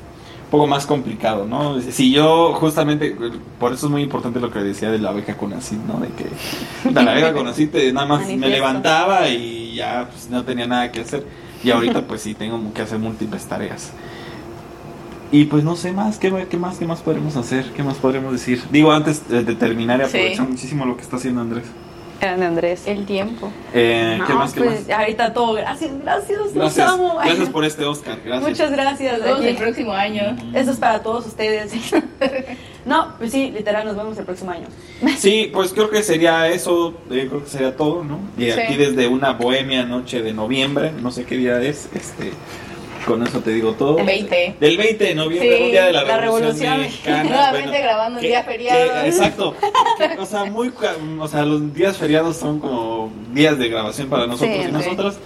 Un poco más complicado, ¿no? Si yo justamente, por eso es muy importante lo que decía de la beca Conacid, ¿no? De que de la beca Conacid te- nada más me levantaba y ya pues, no tenía nada que hacer. Y ahorita pues sí tengo que hacer múltiples tareas. Y pues no sé más, ¿qué, qué más, qué más podremos hacer? ¿Qué más podremos decir? Digo, antes de, terminar y
Sí.
muchísimo lo que está haciendo Andrés.
Grande Andrés.
El tiempo.
Eh, ¿Qué
No,
más, qué
pues
más?
ahorita todo. Gracias, gracias. Los
Gracias,
amo.
gracias por este Oscar, gracias.
Muchas gracias.
Nos vemos el próximo año.
Eso es para todos ustedes. no, pues sí, literal, nos vemos el próximo año.
Sí, pues creo que sería eso, eh, creo que sería todo, ¿no? Y
Sí.
aquí desde una bohemia noche de noviembre, no sé qué día es, este, con eso te digo todo.
20.
Del 20 de noviembre,
Sí,
un día de la,
la
Revolución,
Revolución.
Mexicana.
Nuevamente
bueno,
grabando un
que-
día feriado.
que- exacto. O sea, muy, o sea, los días feriados son como días de grabación para nosotros
Sí,
y
sí.
nosotras.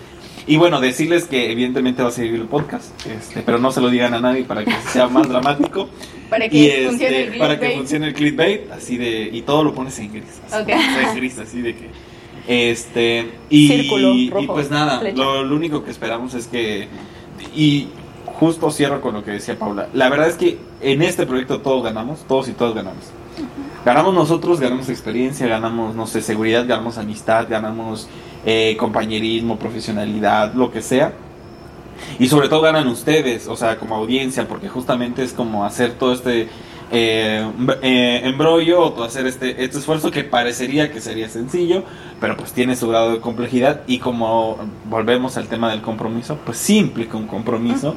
Y bueno, decirles que evidentemente va a seguir el podcast, este, pero no se lo digan a nadie para que sea más dramático.
Para que
Y este,
funcione el
para que funcione el clickbait, así de, y todo lo pones en gris. Así,
Ok.
en gris, así de que. Este, y,
Círculo
y
rojo,
pues nada, lo, lo único que esperamos es que. Y justo cierro con lo que decía Paula. La verdad es que en este proyecto todos ganamos, todos y todas ganamos. Ganamos nosotros, ganamos experiencia, ganamos, no sé, seguridad, ganamos amistad, ganamos eh, compañerismo, profesionalidad, lo que sea. Y sobre todo ganan ustedes, o sea, como audiencia, porque justamente es como hacer todo este eh, em- eh, embrollo o hacer este, este esfuerzo que parecería que sería sencillo, pero pues tiene su grado de complejidad y como volvemos al tema del compromiso, pues sí implica un compromiso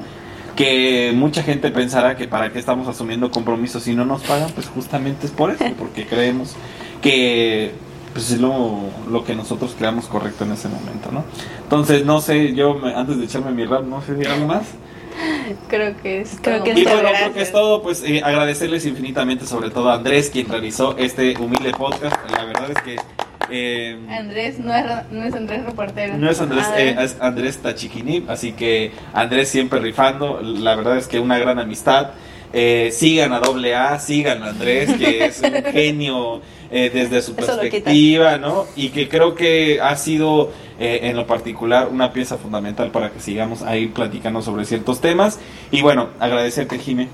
que mucha gente pensará que para qué estamos asumiendo compromisos si no nos pagan, pues justamente es por eso, porque creemos que pues es lo, lo que nosotros creamos correcto en ese momento, ¿no? Entonces, no sé, yo me- antes de echarme mi rap, no sé, ¿hay algo más?
Creo que es
Creo
todo.
que es
Y
todo.
bueno, creo que es todo, pues eh, agradecerles infinitamente, sobre todo a Andrés, quien realizó este humilde podcast. La verdad es que eh,
Andrés no es, no es Andrés reportero.
no es Andrés,
Ah,
eh, es Andrés Tachiquini, así que Andrés siempre rifando. La verdad es que una gran amistad. Eh, sigan a doble A, sigan a Andrés, que es un genio eh, desde su
Eso
perspectiva, ¿no? Y que creo que ha sido eh, en lo particular una pieza fundamental para que sigamos ahí platicando sobre ciertos temas. Y bueno, agradecerte, Jimé,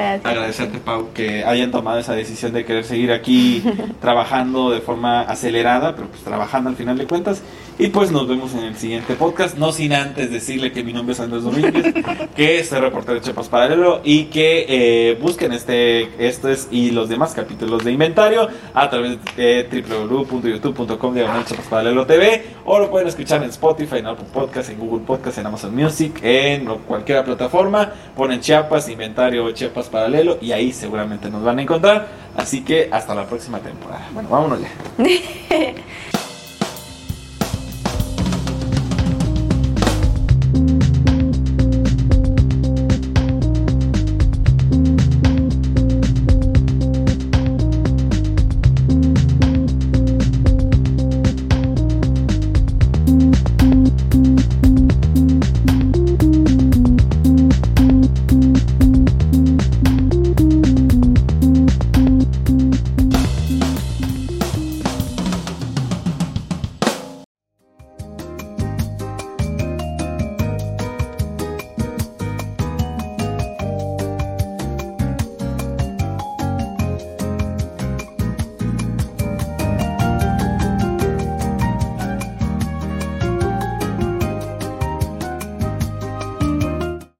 Gracias.
agradecerte, Pau, que hayan tomado esa decisión de querer seguir aquí trabajando de forma acelerada, pero pues trabajando al final de cuentas. Y pues nos vemos en el siguiente podcast, no sin antes decirle que mi nombre es Andrés Domínguez, que soy reportero de Chiapas Paralelo y que eh, busquen este, estos y los demás capítulos de inventario a través de www.youtube.com de Chiapas Paralelo TV o lo pueden escuchar en Spotify, en Apple Podcast, en Google Podcast, en Amazon Music, en cualquier plataforma. Ponen Chiapas, inventario Chiapas Paralelo y ahí seguramente nos van a encontrar. Así que hasta la próxima temporada. Bueno, vámonos ya.